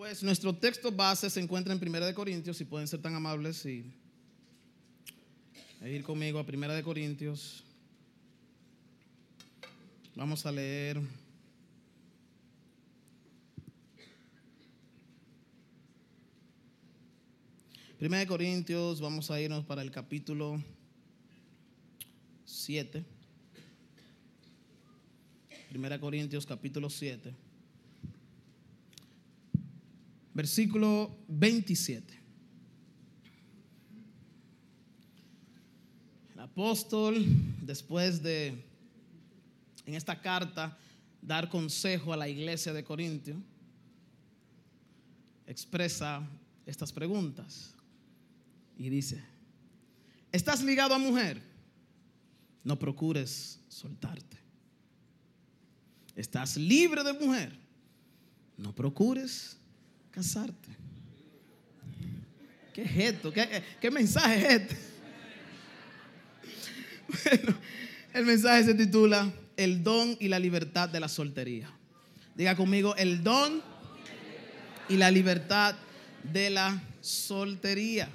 Pues nuestro texto base se encuentra en Primera de Corintios, si pueden ser tan amables y e ir conmigo a Primera de Corintios. Vamos a leer Primera de Corintios, vamos a irnos para el capítulo 7. Primera de Corintios, capítulo 7. Versículo 27. El apóstol, después de, en esta carta, dar consejo a la iglesia de Corintio, expresa estas preguntas y dice, ¿estás ligado a mujer? No procures soltarte. ¿Estás libre de mujer? No procures casarte. ¿Qué es esto? ¿Qué, qué mensaje es este? Bueno, el mensaje se titula El don y la libertad de la soltería. Diga conmigo, el don y la libertad de la soltería.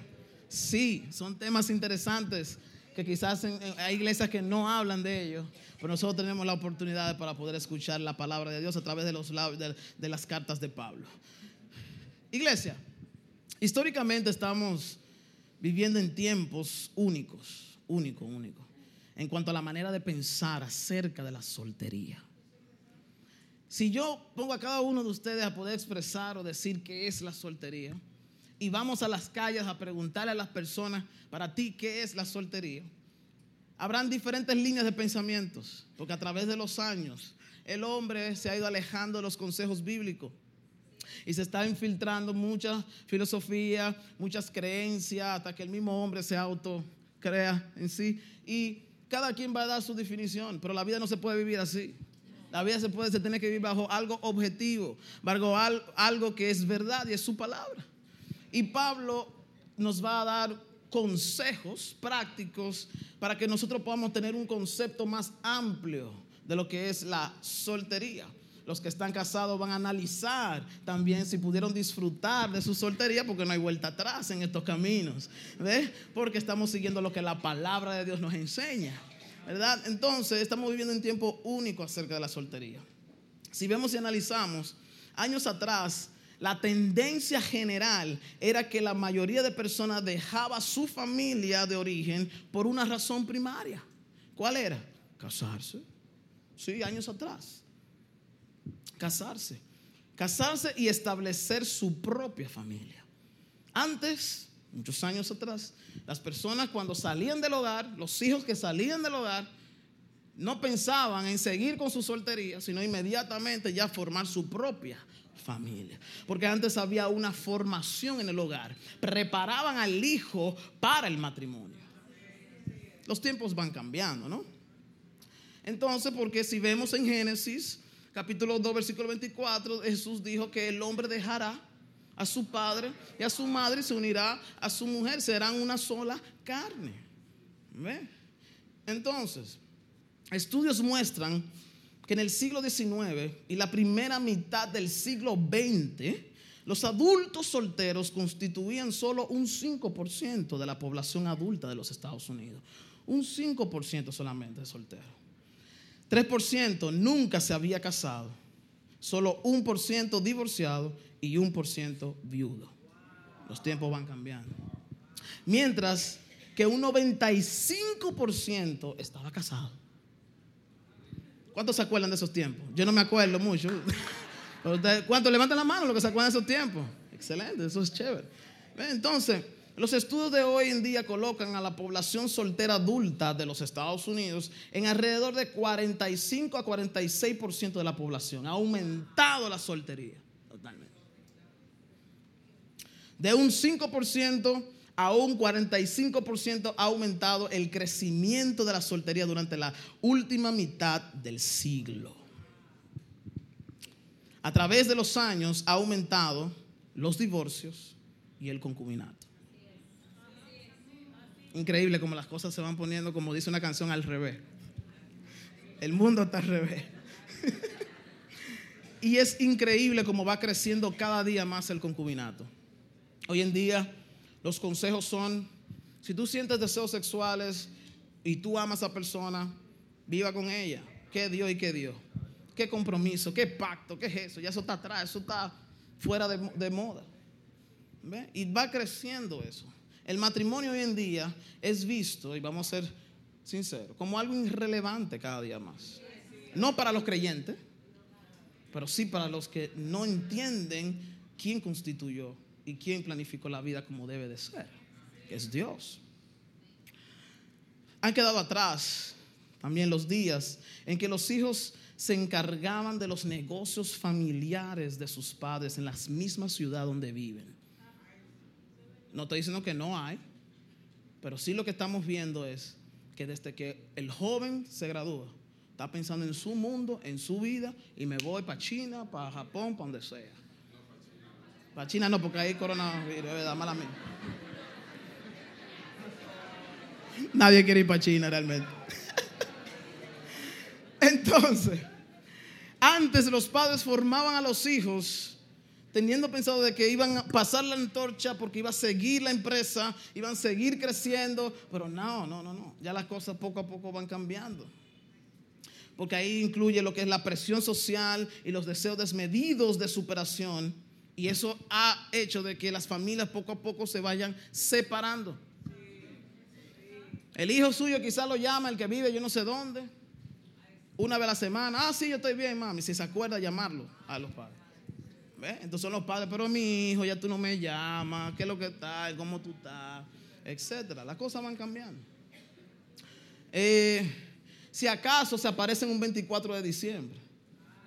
Sí, son temas interesantes que quizás hay iglesias que no hablan de ellos, pero nosotros tenemos la oportunidad para poder escuchar la palabra de Dios a través de, los, de, de las cartas de Pablo. Iglesia, históricamente estamos viviendo en tiempos únicos, único, único en cuanto a la manera de pensar acerca de la soltería. Si yo pongo a cada uno de ustedes a poder expresar o decir qué es la soltería, y vamos a las calles a preguntarle a las personas, para ti, ¿qué es la soltería? Habrán diferentes líneas de pensamientos, porque a través de los años el hombre se ha ido alejando de los consejos bíblicos y se está infiltrando mucha filosofía, muchas creencias, hasta que el mismo hombre se auto crea en sí. Y cada quien va a dar su definición, pero la vida no se puede vivir así. La vida se puede, se tiene que vivir bajo algo objetivo, bajo algo que es verdad y es su palabra. Y Pablo nos va a dar consejos prácticos para que nosotros podamos tener un concepto más amplio de lo que es la soltería. Los que están casados van a analizar también si pudieron disfrutar de su soltería, porque no hay vuelta atrás en estos caminos. ¿Ves? Porque estamos siguiendo lo que la palabra de Dios nos enseña. ¿Verdad? Entonces, estamos viviendo un tiempo único acerca de la soltería. Si vemos y analizamos, años atrás, la tendencia general era que la mayoría de personas dejaba su familia de origen por una razón primaria. ¿Cuál era? Casarse. Sí, años atrás casarse. Casarse y establecer su propia familia. Antes, muchos años atrás, las personas cuando salían del hogar, los hijos que salían del hogar, no pensaban en seguir con su soltería, sino inmediatamente ya formar su propia familia. Porque antes había una formación en el hogar. Preparaban al hijo para el matrimonio. Los tiempos van cambiando, ¿no? Entonces, porque si vemos en Génesis, capítulo 2, versículo 24, Jesús dijo que el hombre dejará a su padre y a su madre y se unirá a su mujer, serán una sola carne. Entonces, estudios muestran que en el siglo XIX y la primera mitad del siglo XX, los adultos solteros constituían solo un 5% de la población adulta de los Estados Unidos. Un 5% solamente de solteros. 3% nunca se había casado. Solo un por ciento divorciado y un por ciento viudo. Los tiempos van cambiando. Mientras que un 95% estaba casado. ¿Cuántos se acuerdan de esos tiempos? Yo no me acuerdo mucho. ¿Cuántos levantan la mano los que se acuerdan de esos tiempos? Excelente, eso es chévere. Entonces, los estudios de hoy en día colocan a la población soltera adulta de los Estados Unidos en alrededor de 45 a 46% de la población. Ha aumentado la soltería totalmente. De un 5% a un 45% ha aumentado el crecimiento de la soltería durante la última mitad del siglo. A través de los años ha aumentado los divorcios y el concubinato. Increíble como las cosas se van poniendo, como dice una canción, al revés. El mundo está al revés. Y es increíble cómo va creciendo cada día más el concubinato. Hoy en día los consejos son, si tú sientes deseos sexuales y tú amas a esa persona, viva con ella. ¿Qué dio y qué dio? ¿Qué compromiso? ¿Qué pacto? ¿Qué es eso? Ya eso está atrás, eso está fuera de, moda. Y va creciendo eso. El matrimonio hoy en día es visto, y vamos a ser sinceros, como algo irrelevante cada día más. No para los creyentes, pero sí para los que no entienden quién constituyó y quién planificó la vida como debe de ser, es Dios. Han quedado atrás también los días en que los hijos se encargaban de los negocios familiares de sus padres en la misma ciudad donde viven. No estoy diciendo que no hay, pero sí lo que estamos viendo es que desde que el joven se gradúa, está pensando en su mundo, en su vida, y me voy para China, para Japón, para donde sea. Para China no, porque hay coronavirus, verdad, mala mía. Nadie quiere ir para China realmente. Entonces, antes los padres formaban a los hijos teniendo pensado de que iban a pasar la antorcha porque iba a seguir la empresa, iban a seguir creciendo, pero no, no, no, no, ya las cosas poco a poco van cambiando. Porque ahí incluye lo que es la presión social y los deseos desmedidos de superación. Y eso ha hecho de que las familias poco a poco se vayan separando. El hijo suyo quizás lo llama, el que vive yo no sé dónde, una vez a la semana. Ah, sí, yo estoy bien, mami. Si se acuerda, llamarlo a los padres. Entonces son los padres, pero mi hijo, ya tú no me llamas, qué es lo que está, cómo tú estás, etcétera. Las cosas van cambiando. Eh, si acaso se aparecen un 24 de diciembre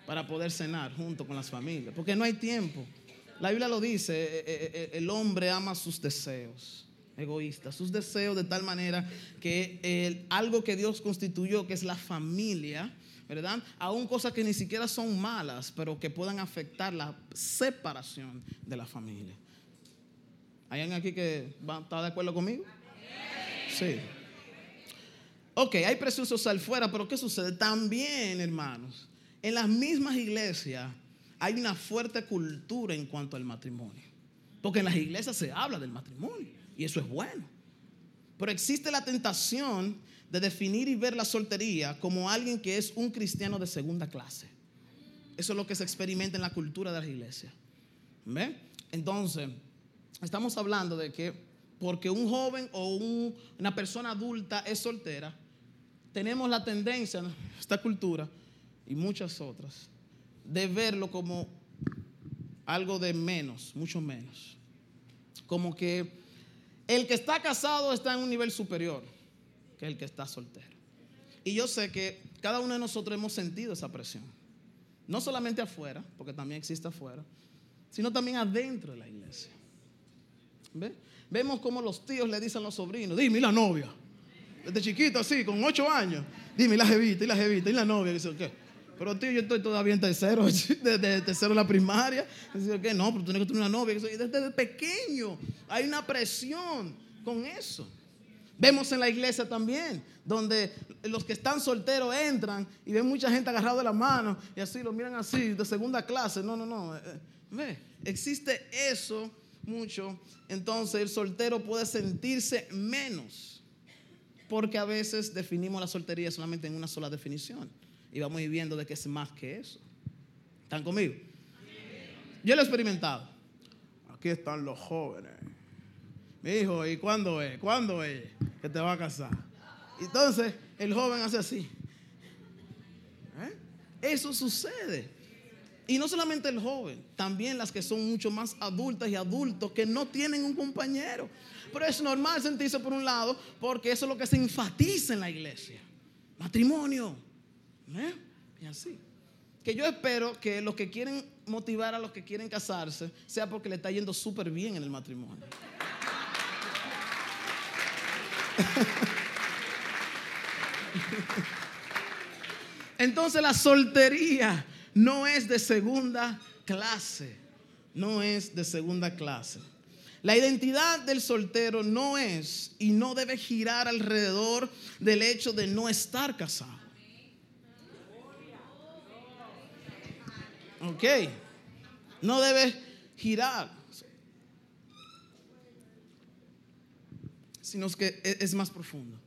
para poder cenar junto con las familias, porque no hay tiempo. La Biblia lo dice, eh, eh, el hombre ama sus deseos egoístas, sus deseos de tal manera que algo que Dios constituyó, que es la familia, ¿verdad? Aún cosas que ni siquiera son malas, pero que puedan afectar la separación de la familia. ¿Hay alguien aquí que está de acuerdo conmigo? Sí. Ok, hay presión social fuera, pero ¿qué sucede? También, hermanos, en las mismas iglesias hay una fuerte cultura en cuanto al matrimonio. Porque en las iglesias se habla del matrimonio y eso es bueno. Pero existe la tentación de definir y ver la soltería como alguien que es un cristiano de segunda clase. Eso es lo que se experimenta en la cultura de la iglesia. ¿Ve? Entonces, estamos hablando de que porque un joven o una persona adulta es soltera, tenemos la tendencia, esta cultura y muchas otras, de verlo como algo de menos, mucho menos. Como que el que está casado está en un nivel superior que el que está soltero. Y yo sé que cada uno de nosotros hemos sentido esa presión. No solamente afuera, porque también existe afuera, sino también adentro de la iglesia. Vemos como los tíos le dicen a los sobrinos, dime, la novia? Desde chiquito así, con ocho años. Dime, la jevita, y la jevita, y la novia. Dice, ¿qué? Pero tío, yo estoy todavía en tercero, desde tercero de la primaria. Dice, ¿qué? No, pero tú tienes que tener una novia. Desde pequeño hay una presión con eso. Vemos en la iglesia también, donde los que están solteros entran y ven mucha gente agarrada de la mano y así lo miran así, de segunda clase. No, no, no. Eh, eh, ve, existe eso mucho. Entonces el soltero puede sentirse menos, porque a veces definimos la soltería solamente en una sola definición y vamos viendo de que es más que eso. ¿Están conmigo? Yo lo he experimentado. Aquí están los jóvenes. Mi hijo, ¿y cuándo es? ¿Cuándo es que te va a casar? Entonces el joven hace así. ¿Eh? Eso sucede. Y no solamente el joven, también las que son mucho más adultas y adultos que no tienen un compañero. Pero es normal sentirse por un lado porque eso es lo que se enfatiza en la iglesia. Matrimonio. ¿Eh? Y así. Que yo espero que los que quieren motivar a los que quieren casarse sea porque le está yendo súper bien en el matrimonio. Entonces la soltería no es de segunda clase, no es de segunda clase. La identidad del soltero no es y no debe girar alrededor del hecho de no estar casado. Ok. No debe girar. Sino que e-, es más profundo.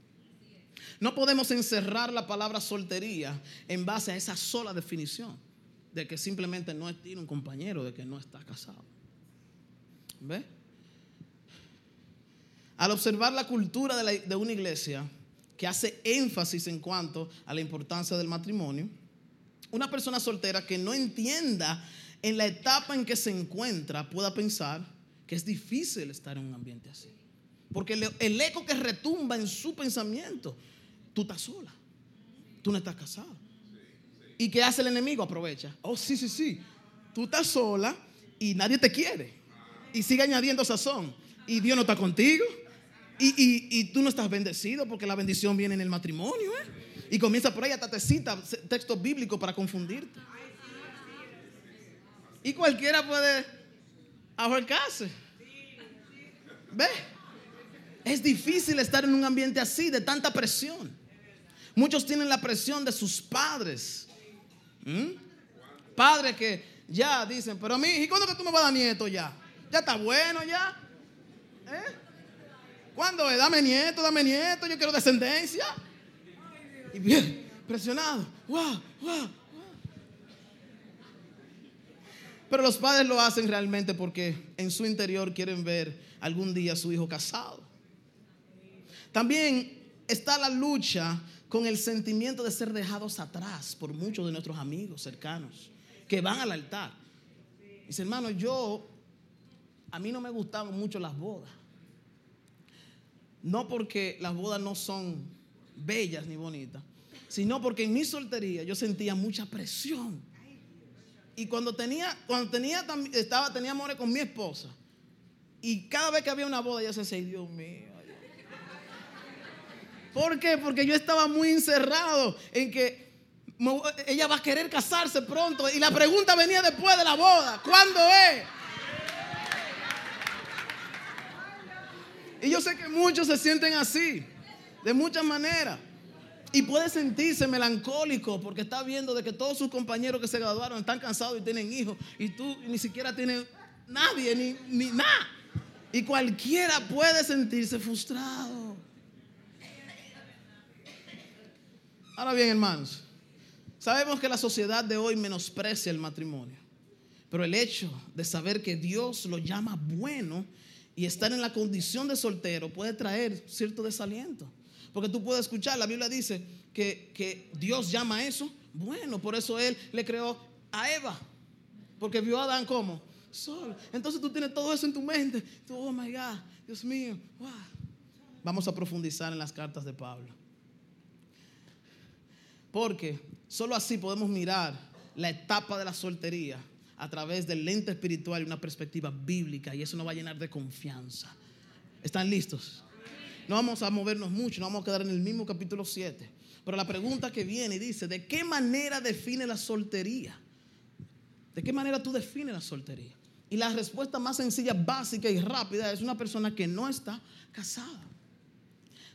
No podemos encerrar la palabra soltería en base a esa sola definición de que simplemente no tiene un compañero, de que no está casado. ¿Ve? Al observar la cultura de, de una iglesia que hace énfasis en cuanto a la importancia del matrimonio, una persona soltera que no entienda en la etapa en que se encuentra pueda pensar que es difícil estar en un ambiente así. Porque el eco que retumba en su pensamiento, tú estás sola, tú no estás casado. ¿Y qué hace el enemigo? Aprovecha. Oh, sí, sí, sí. Tú estás sola y nadie te quiere. Y sigue añadiendo sazón. Y Dios no está contigo. Y, tú no estás bendecido porque la bendición viene en el matrimonio. ¿eh? Y comienza por ahí hasta te cita texto bíblico para confundirte. Y cualquiera puede ahorcarse. ¿Ve? Es difícil estar en un ambiente así, de tanta presión. Muchos tienen la presión de sus padres. ¿Mm? Padres que ya dicen, pero a mí, ¿y cuándo que tú me vas a dar nieto ya? Ya está bueno ya. ¿Eh? ¿Cuándo es? Dame nieto, dame nieto, yo quiero descendencia. Y bien, presionado. ¡Wow! ¡Wow! Pero los padres lo hacen realmente porque en su interior quieren ver algún día a su hijo casado. También está la lucha con el sentimiento de ser dejados atrás por muchos de nuestros amigos cercanos que van al altar. Dice, hermano, yo, a mí no me gustaban mucho las bodas. No porque las bodas no son bellas ni bonitas, sino porque en mi soltería yo sentía mucha presión y cuando tenía, cuando tenía, estaba, tenía amores con mi esposa, y cada vez que había una boda, yo decía, Dios mío. ¿Por qué? Porque yo estaba muy encerrado en que ella va a querer casarse pronto. Y la pregunta venía después de la boda. ¿Cuándo es? Y yo sé que muchos se sienten así, de muchas maneras. Y puede sentirse melancólico porque está viendo de que todos sus compañeros que se graduaron están cansados y tienen hijos y tú ni siquiera tienes nadie, ni, ni nada. Y cualquiera puede sentirse frustrado. Ahora bien, hermanos, sabemos que la sociedad de hoy menosprecia el matrimonio, pero el hecho de saber que Dios lo llama bueno y estar en la condición de soltero puede traer cierto desaliento. Porque tú puedes escuchar, la Biblia dice que, Dios llama eso. Bueno, por eso Él le creó a Eva. Porque vio a Adán como sol. Entonces tú tienes todo eso en tu mente. oh my God, Dios mío. Vamos a profundizar en las cartas de Pablo. Porque solo así podemos mirar la etapa de la soltería a través del lente espiritual y una perspectiva bíblica. Y eso nos va a llenar de confianza. ¿Están listos? No vamos a movernos mucho, no vamos a quedar en el mismo capítulo 7. Pero la pregunta que viene dice, ¿de qué manera define la soltería? ¿De qué manera tú defines la soltería? Y la respuesta más sencilla, básica y rápida es una persona que no está casada.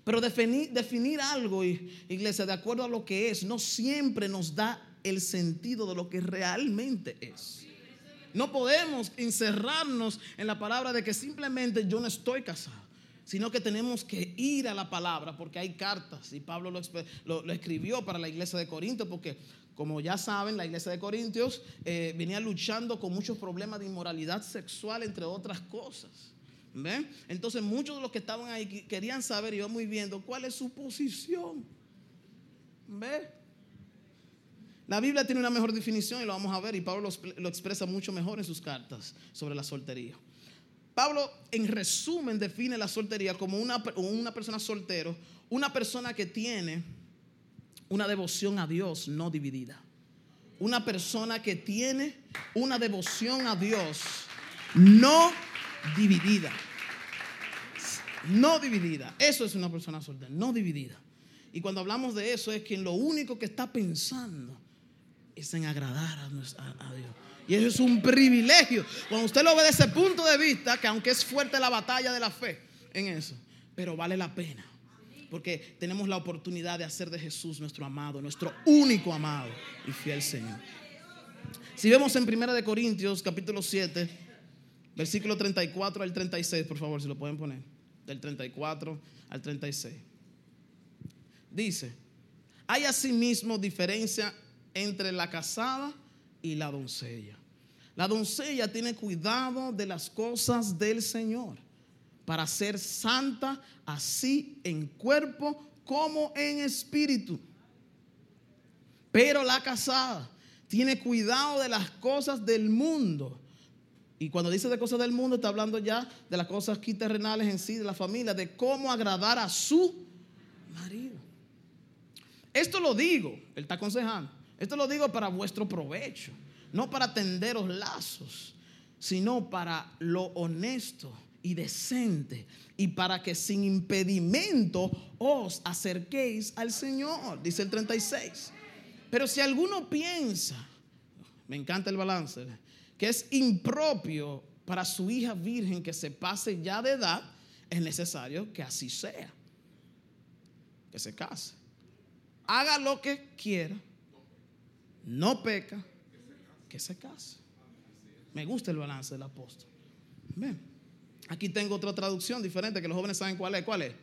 Pero definir, definir algo, iglesia, de acuerdo a lo que es, no siempre nos da el sentido de lo que realmente es. No podemos encerrarnos en la palabra de que simplemente yo no estoy casado sino que tenemos que ir a la palabra porque hay cartas y Pablo lo, escribió para la iglesia de Corintios porque como ya saben, la iglesia de Corintios eh, venía luchando con muchos problemas de inmoralidad sexual, entre otras cosas. ¿Ven? Entonces muchos de los que estaban ahí querían saber, y muy viendo, cuál es su posición. ¿Ve? La Biblia tiene una mejor definición y lo vamos a ver, y Pablo lo expresa mucho mejor en sus cartas sobre la soltería. Pablo, en resumen, define la soltería como una, una persona soltero, una persona que tiene una devoción a Dios no dividida. Una persona que tiene una devoción a Dios no dividida. No dividida. Eso es una persona soltera, no dividida. Y cuando hablamos de eso es que lo único que está pensando es en agradar a, a Dios. Y eso es un privilegio. Cuando usted lo ve desde ese punto de vista, que aunque es fuerte la batalla de la fe en eso, pero vale la pena. Porque tenemos la oportunidad de hacer de Jesús nuestro amado, nuestro único amado y fiel Señor. Si vemos en Primera de Corintios, capítulo 7, versículo 34 al 36, por favor, si lo pueden poner. Del 34 al 36. Dice, hay asimismo diferencia entre la casada y la doncella. La doncella tiene cuidado de las cosas del Señor para ser santa así en cuerpo como en espíritu. Pero la casada tiene cuidado de las cosas del mundo. Y cuando dice de cosas del mundo, está hablando ya de las cosas aquí terrenales en sí, de la familia, de cómo agradar a su marido. Esto lo digo, él está aconsejando, esto lo digo para vuestro provecho, no para tenderos lazos, sino para lo honesto y decente y para que sin impedimento os acerquéis al Señor, dice el 36. Pero si alguno piensa, me encanta el balance, que es impropio para su hija virgen que se pase ya de edad, es necesario que así sea, que se case. Haga lo que quiera, no peca, que se case. Me gusta el balance del apóstol. Aquí tengo otra traducción diferente que los jóvenes saben cuál es. ¿Cuál es?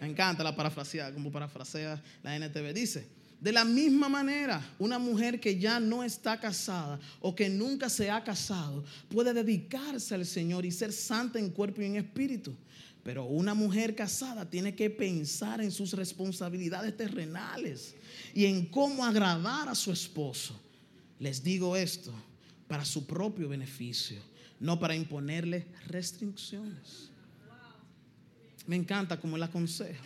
Me encanta la parafrasea, como parafrasea la NTV. Dice, de la misma manera, una mujer que ya no está casada o que nunca se ha casado puede dedicarse al Señor y ser santa en cuerpo y en espíritu. Pero una mujer casada tiene que pensar en sus responsabilidades terrenales y en cómo agradar a su esposo. Les digo esto para su propio beneficio, no para imponerle restricciones. Me encanta como él aconseja.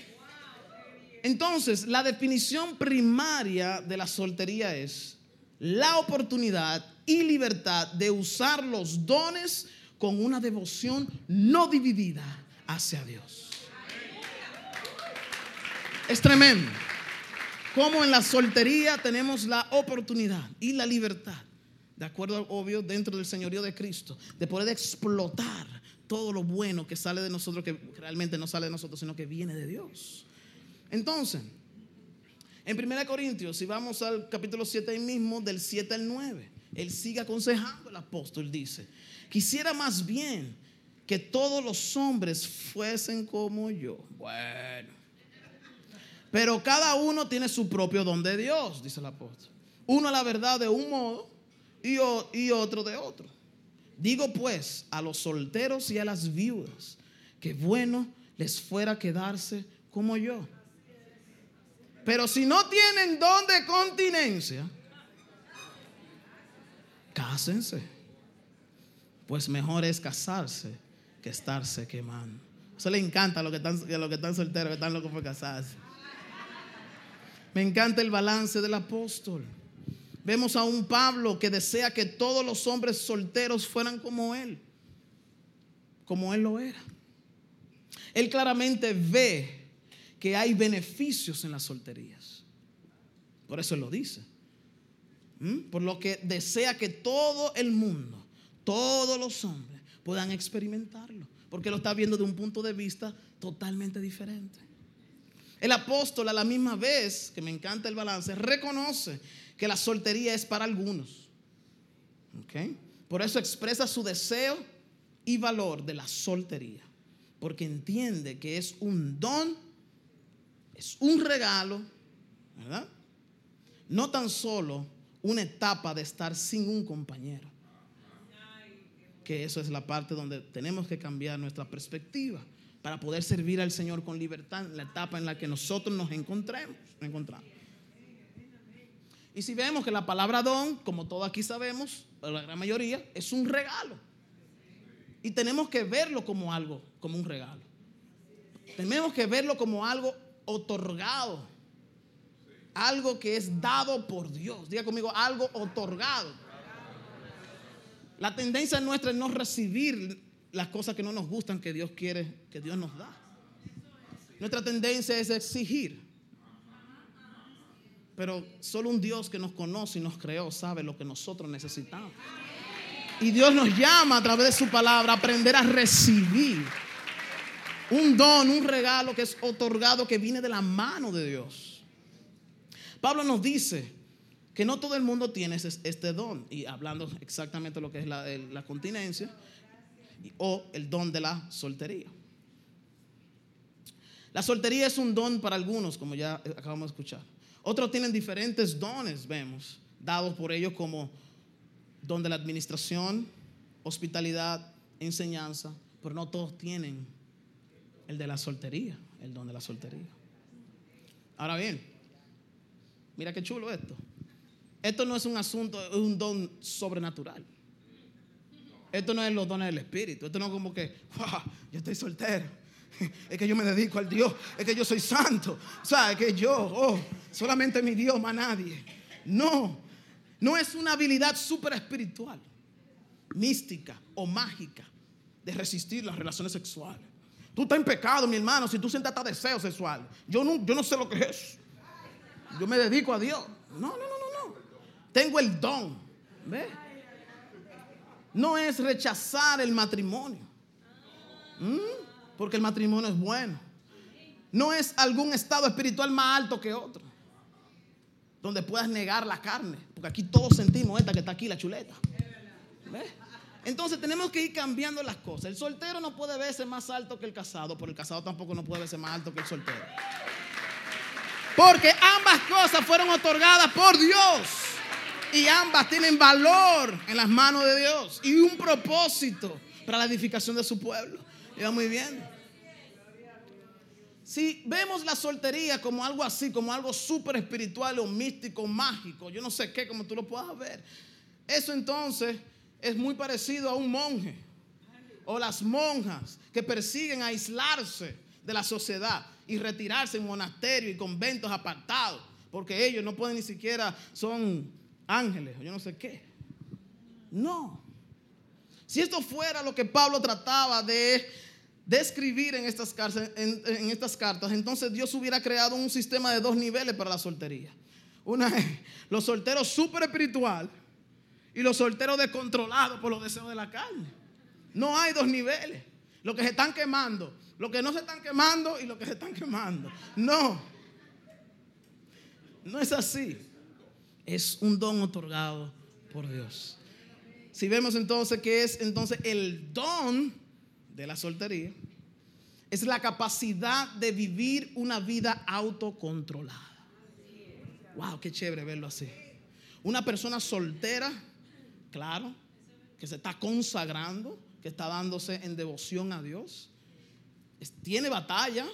Entonces, la definición primaria de la soltería es la oportunidad y libertad de usar los dones con una devoción no dividida hacia Dios. Es tremendo. Como en la soltería tenemos la oportunidad y la libertad, de acuerdo obvio, dentro del señorío de Cristo, de poder explotar todo lo bueno que sale de nosotros, que realmente no sale de nosotros, sino que viene de Dios. Entonces, en 1 Corintios, si vamos al capítulo 7 ahí mismo, del 7 al 9, él sigue aconsejando el apóstol, dice, quisiera más bien que todos los hombres fuesen como yo. Bueno, pero cada uno tiene su propio don de Dios, dice el apóstol. Uno la verdad de un modo y, y otro de otro. Digo pues a los solteros y a las viudas que bueno les fuera quedarse como yo. Pero si no tienen don de continencia, cásense. Pues mejor es casarse que estarse quemando. Eso le encanta a los que están, a que están solteros, que están locos por casarse. Me encanta el balance del apóstol. Vemos a un Pablo que desea que todos los hombres solteros fueran como él, como él lo era. Él claramente ve que hay beneficios en las solterías. Por eso lo dice. ¿Mm? Por lo que desea que todo el mundo, todos los hombres puedan experimentarlo. Porque lo está viendo de un punto de vista totalmente diferente. El apóstol a la misma vez, que me encanta el balance, reconoce que la soltería es para algunos. Por eso expresa su deseo y valor de la soltería. Porque entiende que es un don es un regalo, ¿verdad? No tan solo una etapa de estar sin un compañero. Que eso es la parte donde tenemos que cambiar nuestra perspectiva para poder servir al Señor con libertad en la etapa en la que nosotros nos encontremos, encontramos. Y si vemos que la palabra don, como todos aquí sabemos, la gran mayoría, es un regalo. Y tenemos que verlo como algo, como un regalo. Tenemos que verlo como algo otorgado. Algo que es dado por Dios. Diga conmigo, algo otorgado. La tendencia nuestra es no recibir las cosas que no nos gustan que Dios quiere que Dios nos da. Nuestra tendencia es exigir. Pero solo un Dios que nos conoce y nos creó sabe lo que nosotros necesitamos. Y Dios nos llama a través de su palabra a aprender a recibir un don, un regalo que es otorgado, que viene de la mano de Dios. Pablo nos dice que no todo el mundo tiene este don. Y hablando exactamente lo que es la, la continencia o el don de la soltería. La soltería es un don para algunos, como ya acabamos de escuchar. Otros tienen diferentes dones, vemos, dados por ellos como don de la administración, hospitalidad, enseñanza, pero no todos tienen el de la soltería, el don de la soltería. Ahora bien, mira qué chulo esto. Esto no es un asunto, un don sobrenatural. Esto no es los dones del Espíritu. Esto no es como que, yo estoy soltero. Es que yo me dedico al Dios. Es que yo soy santo. O sea, es que yo, oh, solamente mi Dios, más nadie. No, no es una habilidad super espiritual, mística o mágica de resistir las relaciones sexuales. Tú estás en pecado, mi hermano, si tú sientes hasta deseo sexual. Yo no, yo no sé lo que es. Yo me dedico a Dios. No, no, no, no, no. Tengo el don. ¿Ve? No es rechazar el matrimonio. Porque el matrimonio es bueno. No es algún estado espiritual más alto que otro. Donde puedas negar la carne. Porque aquí todos sentimos esta que está aquí, la chuleta. ¿Ve? Entonces tenemos que ir cambiando las cosas. El soltero no puede verse más alto que el casado, pero el casado tampoco no puede verse más alto que el soltero. Porque ambas cosas fueron otorgadas por Dios. Y ambas tienen valor en las manos de Dios. Y un propósito para la edificación de su pueblo. Y muy bien. Si vemos la soltería como algo así, como algo súper espiritual o místico, mágico, yo no sé qué, como tú lo puedas ver. Eso entonces es muy parecido a un monje o las monjas que persiguen aislarse de la sociedad y retirarse en monasterios y conventos apartados, porque ellos no pueden ni siquiera, son ángeles o yo no sé qué. No. Si esto fuera lo que Pablo trataba de describir en estas, cartas, entonces Dios hubiera creado un sistema de dos niveles para la soltería. Una es los solteros súper espiritual y los solteros descontrolados por los deseos de la carne. No hay dos niveles. Los que se están quemando, los que no se están quemando y los que se están quemando. No. No es así. Es un don otorgado por Dios. Si vemos entonces que es entonces el don de la soltería, es la capacidad de vivir una vida autocontrolada. Wow, qué chévere verlo así. Una persona soltera claro, que se está consagrando, que está dándose en devoción a Dios. Tiene batalla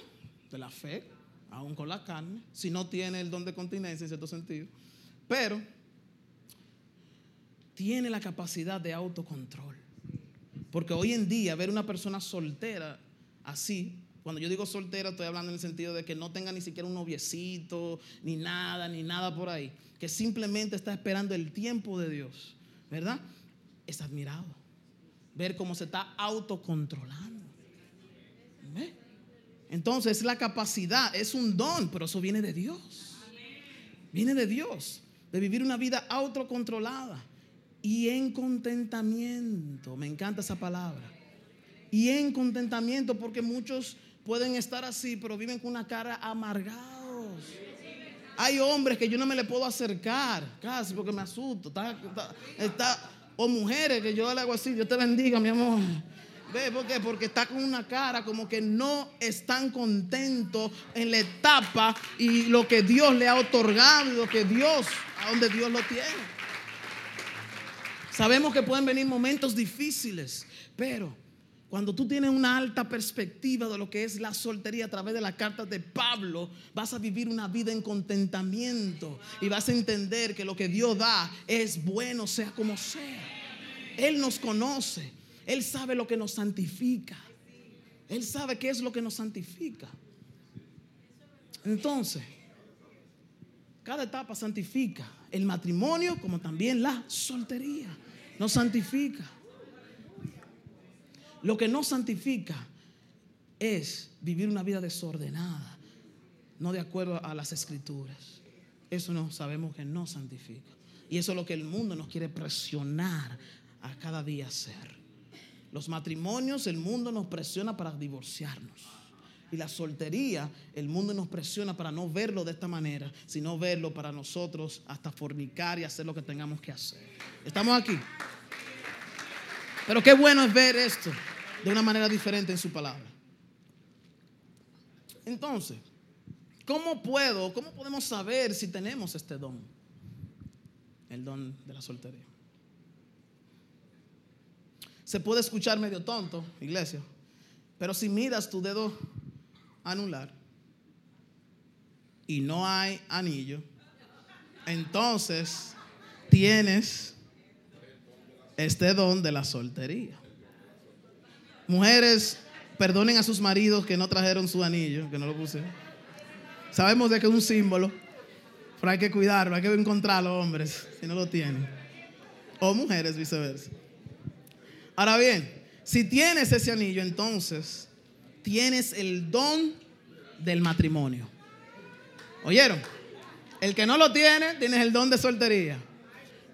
de la fe, aún con la carne, si no tiene el don de continencia en cierto sentido, pero tiene la capacidad de autocontrol. Porque hoy en día ver una persona soltera así, cuando yo digo soltera estoy hablando en el sentido de que no tenga ni siquiera un noviecito, ni nada, ni nada por ahí, que simplemente está esperando el tiempo de Dios ¿verdad? Es admirado. Ver cómo se está autocontrolando. Entonces es la capacidad, es un don, pero eso viene de Dios. Viene de Dios, de vivir una vida autocontrolada y en contentamiento. Me encanta esa palabra. Y en contentamiento, porque muchos pueden estar así, pero viven con una cara amargados. Hay hombres que yo no me le puedo acercar casi porque me asusto. Está, o mujeres que yo le hago así, Dios te bendiga, mi amor. ¿Ve por qué? Porque está con una cara como que no están contentos en la etapa y lo que Dios le ha otorgado y lo que Dios, a donde Dios lo tiene. Sabemos que pueden venir momentos difíciles, pero cuando tú tienes una alta perspectiva de lo que es la soltería a través de las cartas de Pablo, vas a vivir una vida en contentamiento y vas a entender que lo que Dios da es bueno, sea como sea. Él nos conoce, Él sabe lo que nos santifica, Él sabe qué es lo que nos santifica. Entonces, cada etapa santifica el matrimonio como también la soltería. Nos santifica. Lo que no santifica es vivir una vida desordenada, no de acuerdo a las escrituras. Eso no sabemos que no santifica. Y eso es lo que el mundo nos quiere presionar a cada día hacer. Los matrimonios, el mundo nos presiona para divorciarnos. Y la soltería, el mundo nos presiona para no verlo de esta manera, sino verlo para nosotros hasta fornicar y hacer lo que tengamos que hacer. ¿Estamos aquí? Pero qué bueno es ver esto de una manera diferente en su palabra. Entonces, ¿cómo puedo, cómo podemos saber si tenemos este don? El don de la soltería. Se puede escuchar medio tonto, iglesia, pero si miras tu dedo anular y no hay anillo, entonces tienes este don de la soltería. Mujeres, perdonen a sus maridos que no trajeron su anillo, que no lo puse. Sabemos de que es un símbolo, pero hay que cuidarlo, hay que encontrarlo, hombres, si no lo tienen. O mujeres, viceversa. Ahora bien, si tienes ese anillo, entonces tienes el don del matrimonio. ¿Oyeron? El que no lo tiene, tienes el don de soltería.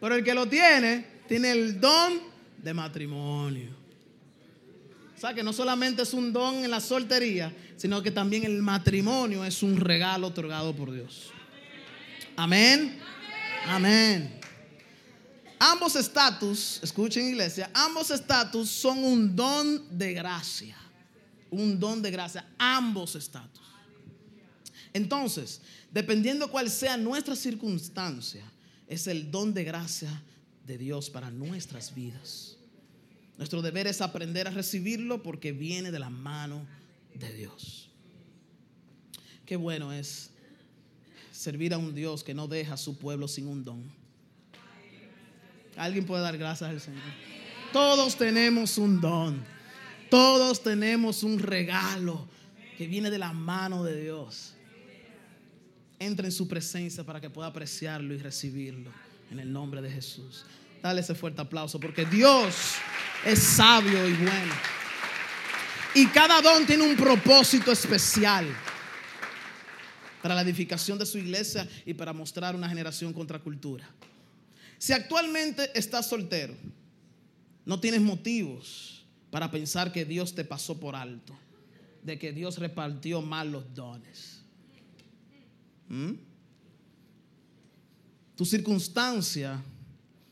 Pero el que lo tiene, tiene el don de matrimonio. Que no solamente es un don en la soltería, sino que también el matrimonio es un regalo otorgado por Dios. Amén. Amén. Ambos estatus, escuchen iglesia, ambos estatus son un don de gracia. Un don de gracia, ambos estatus. Entonces, dependiendo cuál sea nuestra circunstancia, es el don de gracia de Dios para nuestras vidas. Nuestro deber es aprender a recibirlo porque viene de la mano de Dios. Qué bueno es servir a un Dios que no deja a su pueblo sin un don. Alguien puede dar gracias al Señor. Todos tenemos un don. Todos tenemos un regalo que viene de la mano de Dios. Entra en su presencia para que pueda apreciarlo y recibirlo en el nombre de Jesús. Dale ese fuerte aplauso porque Dios es sabio y bueno. Y cada don tiene un propósito especial para la edificación de su iglesia y para mostrar una generación contra cultura. Si actualmente estás soltero, no tienes motivos para pensar que Dios te pasó por alto, de que Dios repartió mal los dones. ¿Mm? Tu circunstancia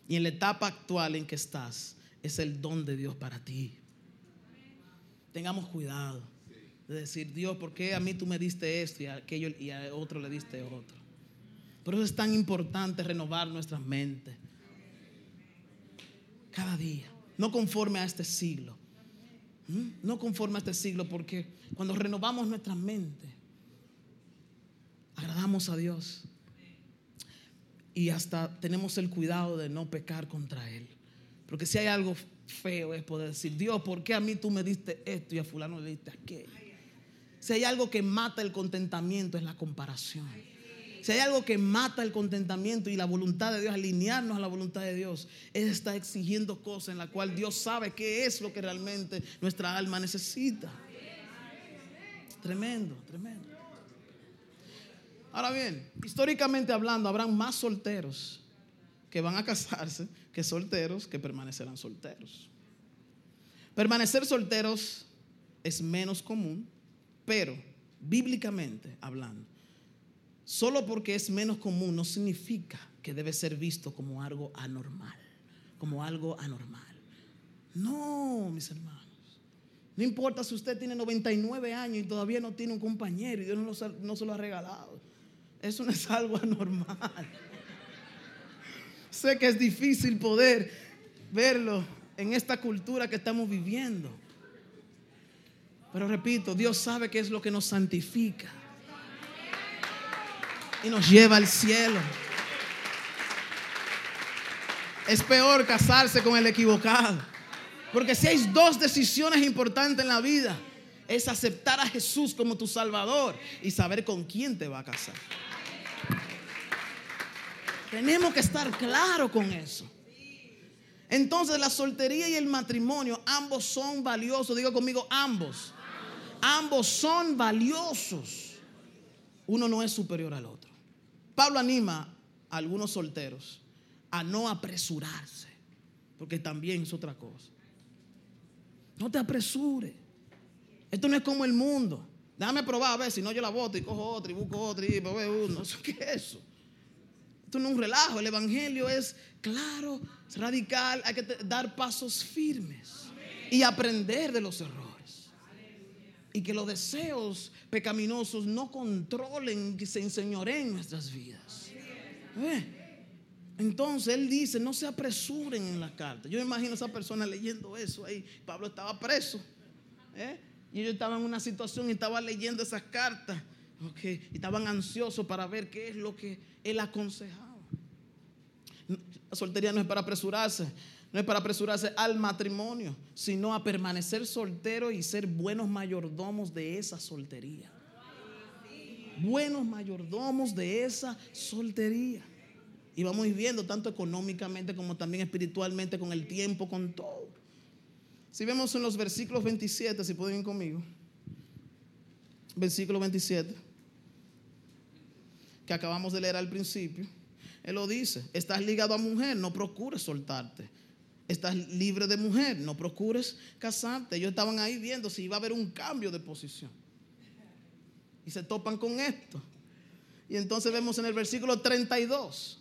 y en la etapa actual en que estás es el don de Dios para ti. Tengamos cuidado de decir, Dios, ¿por qué a mí tú me diste esto y a aquello y a otro le diste otro? Por eso es tan importante renovar nuestras mentes. Cada día. No conforme a este siglo. No conforme a este siglo porque cuando renovamos nuestras mentes, agradamos a Dios. Y hasta tenemos el cuidado de no pecar contra Él. Porque si hay algo feo es poder decir, Dios, ¿por qué a mí tú me diste esto y a fulano le diste aquello? Si hay algo que mata el contentamiento es la comparación. Si hay algo que mata el contentamiento y la voluntad de Dios, alinearnos a la voluntad de Dios, es estar exigiendo cosas en las cuales Dios sabe qué es lo que realmente nuestra alma necesita. Tremendo, tremendo. Ahora bien, históricamente hablando, habrán más solteros que van a casarse que solteros que permanecerán solteros. Permanecer solteros es menos común, pero bíblicamente hablando, Solo porque es menos común no significa que debe ser visto como algo anormal, como algo anormal. No, mis hermanos. No importa si usted tiene 99 años y todavía no tiene un compañero y Dios no, no se lo ha regalado. Eso no es algo anormal. Sé que es difícil poder verlo en esta cultura que estamos viviendo. Pero repito, Dios sabe qué es lo que nos santifica y nos lleva al cielo. Es peor casarse con el equivocado. Porque si hay dos decisiones importantes en la vida, es aceptar a Jesús como tu Salvador y saber con quién te va a casar. Tenemos que estar claros con eso. Entonces la soltería y el matrimonio, ambos son valiosos. Digo conmigo, ambos. Ambos son valiosos. Uno no es superior al otro. Pablo anima a algunos solteros a no apresurarse, porque también es otra cosa. No te apresures. Esto no es como el mundo. Déjame probar a ver si no yo la voto y cojo otra y busco otra y pues, uno. ¿Qué es eso? Esto no es un relajo. El evangelio es claro, es radical. Hay que dar pasos firmes y aprender de los errores. Y que los deseos pecaminosos no controlen, que se enseñoren nuestras vidas. ¿Eh? Entonces él dice, no se apresuren en la carta. Yo me imagino a esa persona leyendo eso ahí. Pablo estaba preso. ¿eh? Y ellos estaban en una situación y estaban leyendo esas cartas. Okay, y estaban ansiosos para ver qué es lo que él aconsejaba. La soltería no es para apresurarse. No es para apresurarse al matrimonio, sino a permanecer soltero y ser buenos mayordomos de esa soltería. Buenos mayordomos de esa soltería. Y vamos viendo tanto económicamente como también espiritualmente, con el tiempo, con todo. Si vemos en los versículos 27, si pueden ir conmigo. Versículo 27, que acabamos de leer al principio. Él lo dice, estás ligado a mujer, no procures soltarte. Estás libre de mujer, no procures casarte. Ellos estaban ahí viendo si iba a haber un cambio de posición. Y se topan con esto. Y entonces vemos en el versículo 32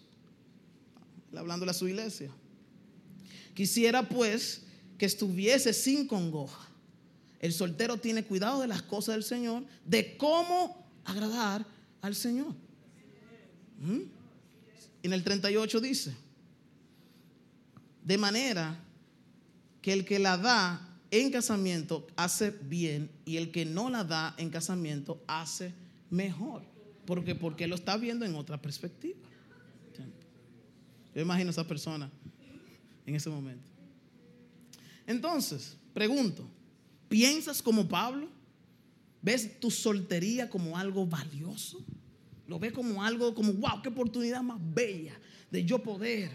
hablándole a su iglesia. Quisiera pues que estuviese sin congoja. El soltero tiene cuidado de las cosas del Señor, de cómo agradar al Señor. ¿Mm? En el 38 dice, de manera que el que la da en casamiento hace bien y el que no la da en casamiento hace mejor. Porque, porque lo está viendo en otra perspectiva. Yo imagino a esa persona en ese momento. Entonces, pregunto, ¿piensas como Pablo? ¿Ves tu soltería como algo valioso? ¿Lo ves como algo como, wow, qué oportunidad más bella de yo poder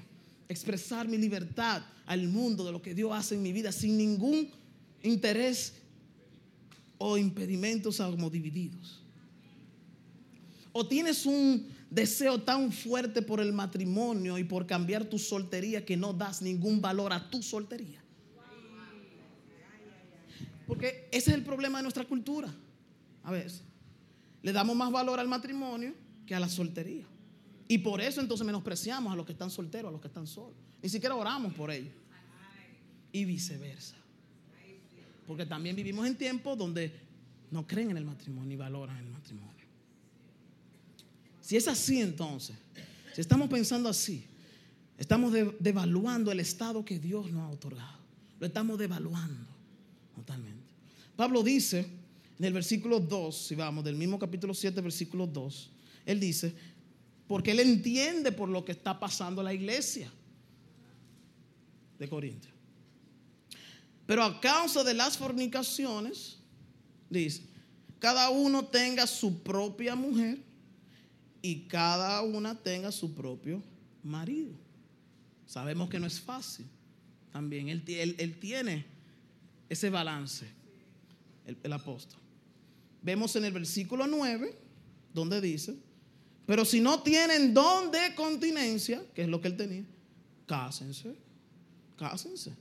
expresar mi libertad al mundo de lo que Dios hace en mi vida sin ningún interés o impedimentos como divididos? ¿O tienes un deseo tan fuerte por el matrimonio y por cambiar tu soltería que no das ningún valor a tu soltería. Porque ese es el problema de nuestra cultura. A veces, le damos más valor al matrimonio que a la soltería. Y por eso entonces menospreciamos a los que están solteros, a los que están solos. Ni siquiera oramos por ellos. Y viceversa. Porque también vivimos en tiempos donde no creen en el matrimonio ni valoran el matrimonio. Si es así entonces, si estamos pensando así, estamos devaluando el estado que Dios nos ha otorgado. Lo estamos devaluando totalmente. Pablo dice en el versículo 2, si vamos, del mismo capítulo 7, versículo 2, él dice, porque él entiende por lo que está pasando la iglesia de Corinto. Pero a causa de las fornicaciones, dice, cada uno tenga su propia mujer y cada una tenga su propio marido. Sabemos que no es fácil. También él, tiene ese balance, el, el apóstol. Vemos en el versículo 9, donde dice, pero si no tienen don de continencia, que es lo que él tenía, cásense, cásense.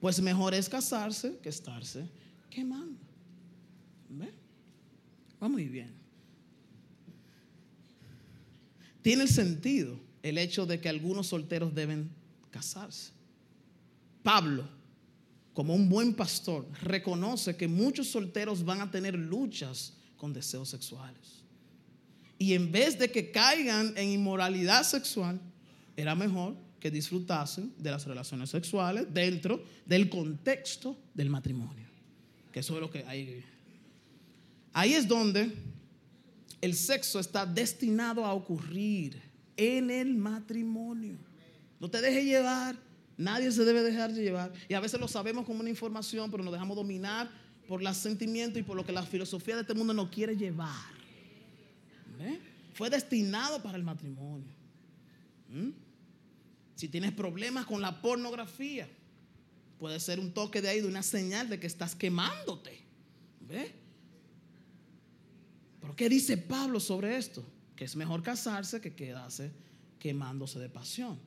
Pues mejor es casarse que estarse quemando. ¿Ve? Va muy bien. tiene sentido el hecho de que algunos solteros deben casarse. Pablo, como un buen pastor, reconoce que muchos solteros van a tener luchas con deseos sexuales. Y en vez de que caigan en inmoralidad sexual, era mejor que disfrutasen de las relaciones sexuales dentro del contexto del matrimonio. Que eso es lo que hay. Ahí es donde el sexo está destinado a ocurrir en el matrimonio. No te dejes llevar, nadie se debe dejar llevar. Y a veces lo sabemos como una información, pero nos dejamos dominar por los sentimientos y por lo que la filosofía de este mundo nos quiere llevar. Fue destinado para el matrimonio. ¿Mm? Si tienes problemas con la pornografía, puede ser un toque de ahí, de una señal de que estás quemándote. ¿Ves? ¿Pero qué dice Pablo sobre esto? Que es mejor casarse que quedarse quemándose de pasión.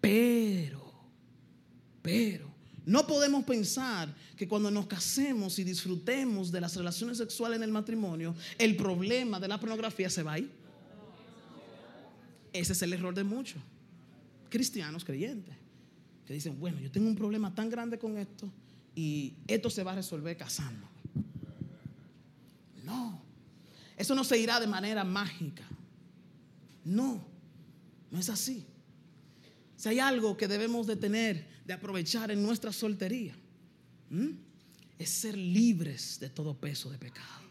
Pero, pero, No podemos pensar que cuando nos casemos y disfrutemos de las relaciones sexuales en el matrimonio, el problema de la pornografía se va ahí. Ese es el error de muchos cristianos creyentes que dicen, bueno, yo tengo un problema tan grande con esto y esto se va a resolver casando. No, eso no se irá de manera mágica. No, no es así. Si hay algo que debemos de tener, de aprovechar en nuestra soltería, es ser libres de todo peso de pecado.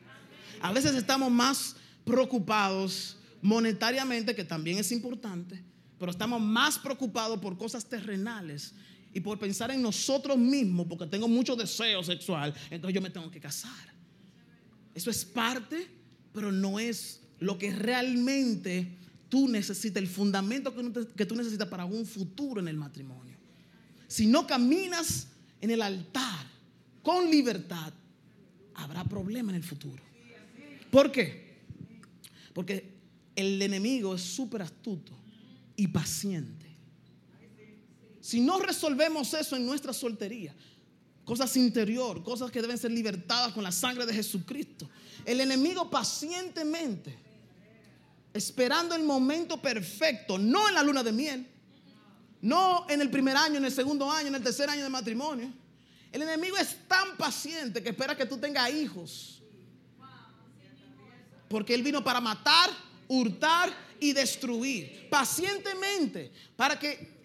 A veces estamos más preocupados monetariamente, que también es importante, pero estamos más preocupados por cosas terrenales y por pensar en nosotros mismos, porque tengo mucho deseo sexual, entonces yo me tengo que casar. Eso es parte, pero no es lo que realmente tú necesitas, el fundamento que tú necesitas para un futuro en el matrimonio. Si no caminas en el altar con libertad, habrá problema en el futuro. ¿Por qué? Porque el enemigo es súper astuto y paciente. Si no resolvemos eso en nuestra soltería, cosas interior, cosas que deben ser libertadas con la sangre de Jesucristo, el enemigo pacientemente, esperando el momento perfecto, no en la luna de miel, no en el primer año, en el segundo año, en el tercer año de matrimonio. El enemigo es tan paciente que espera que tú tengas hijos. Porque él vino para matar, hurtar y destruir. Pacientemente, para que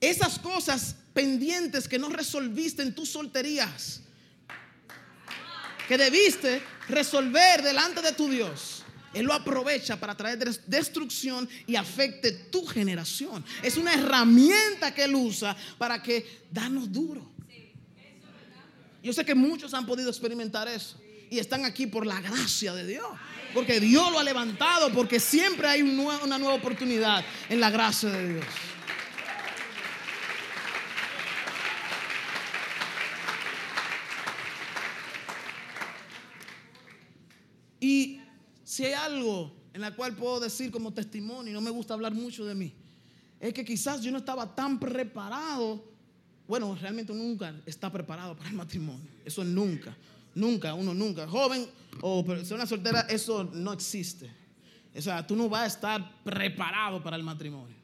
esas cosas pendientes que no resolviste en tus solterías, que debiste resolver delante de tu Dios, Él lo aprovecha para traer destrucción y afecte tu generación. Es una herramienta que Él usa para que danos duro. Yo sé que muchos han podido experimentar eso y están aquí por la gracia de Dios. Porque Dios lo ha levantado, porque siempre hay una nueva oportunidad en la gracia de Dios. Y si hay algo en la cual puedo decir como testimonio, y no me gusta hablar mucho de mí, es que quizás yo no estaba tan preparado. Bueno, realmente nunca está preparado para el matrimonio. Eso nunca. Nunca, uno nunca. Joven o persona soltera, eso no existe. O sea, tú no vas a estar preparado para el matrimonio.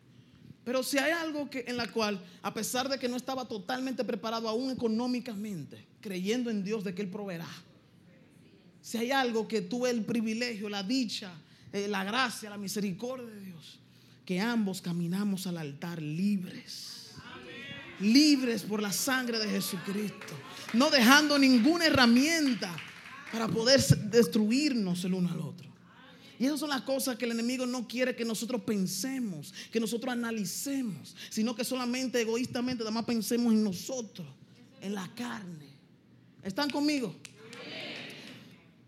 Pero si hay algo que, en la cual, a pesar de que no estaba totalmente preparado aún económicamente, creyendo en Dios de que Él proveerá, si hay algo que tuve el privilegio, la dicha, eh, la gracia, la misericordia de Dios, que ambos caminamos al altar libres libres por la sangre de Jesucristo, no dejando ninguna herramienta para poder destruirnos el uno al otro. Y esas son las cosas que el enemigo no quiere que nosotros pensemos, que nosotros analicemos, sino que solamente egoístamente además pensemos en nosotros, en la carne. ¿Están conmigo?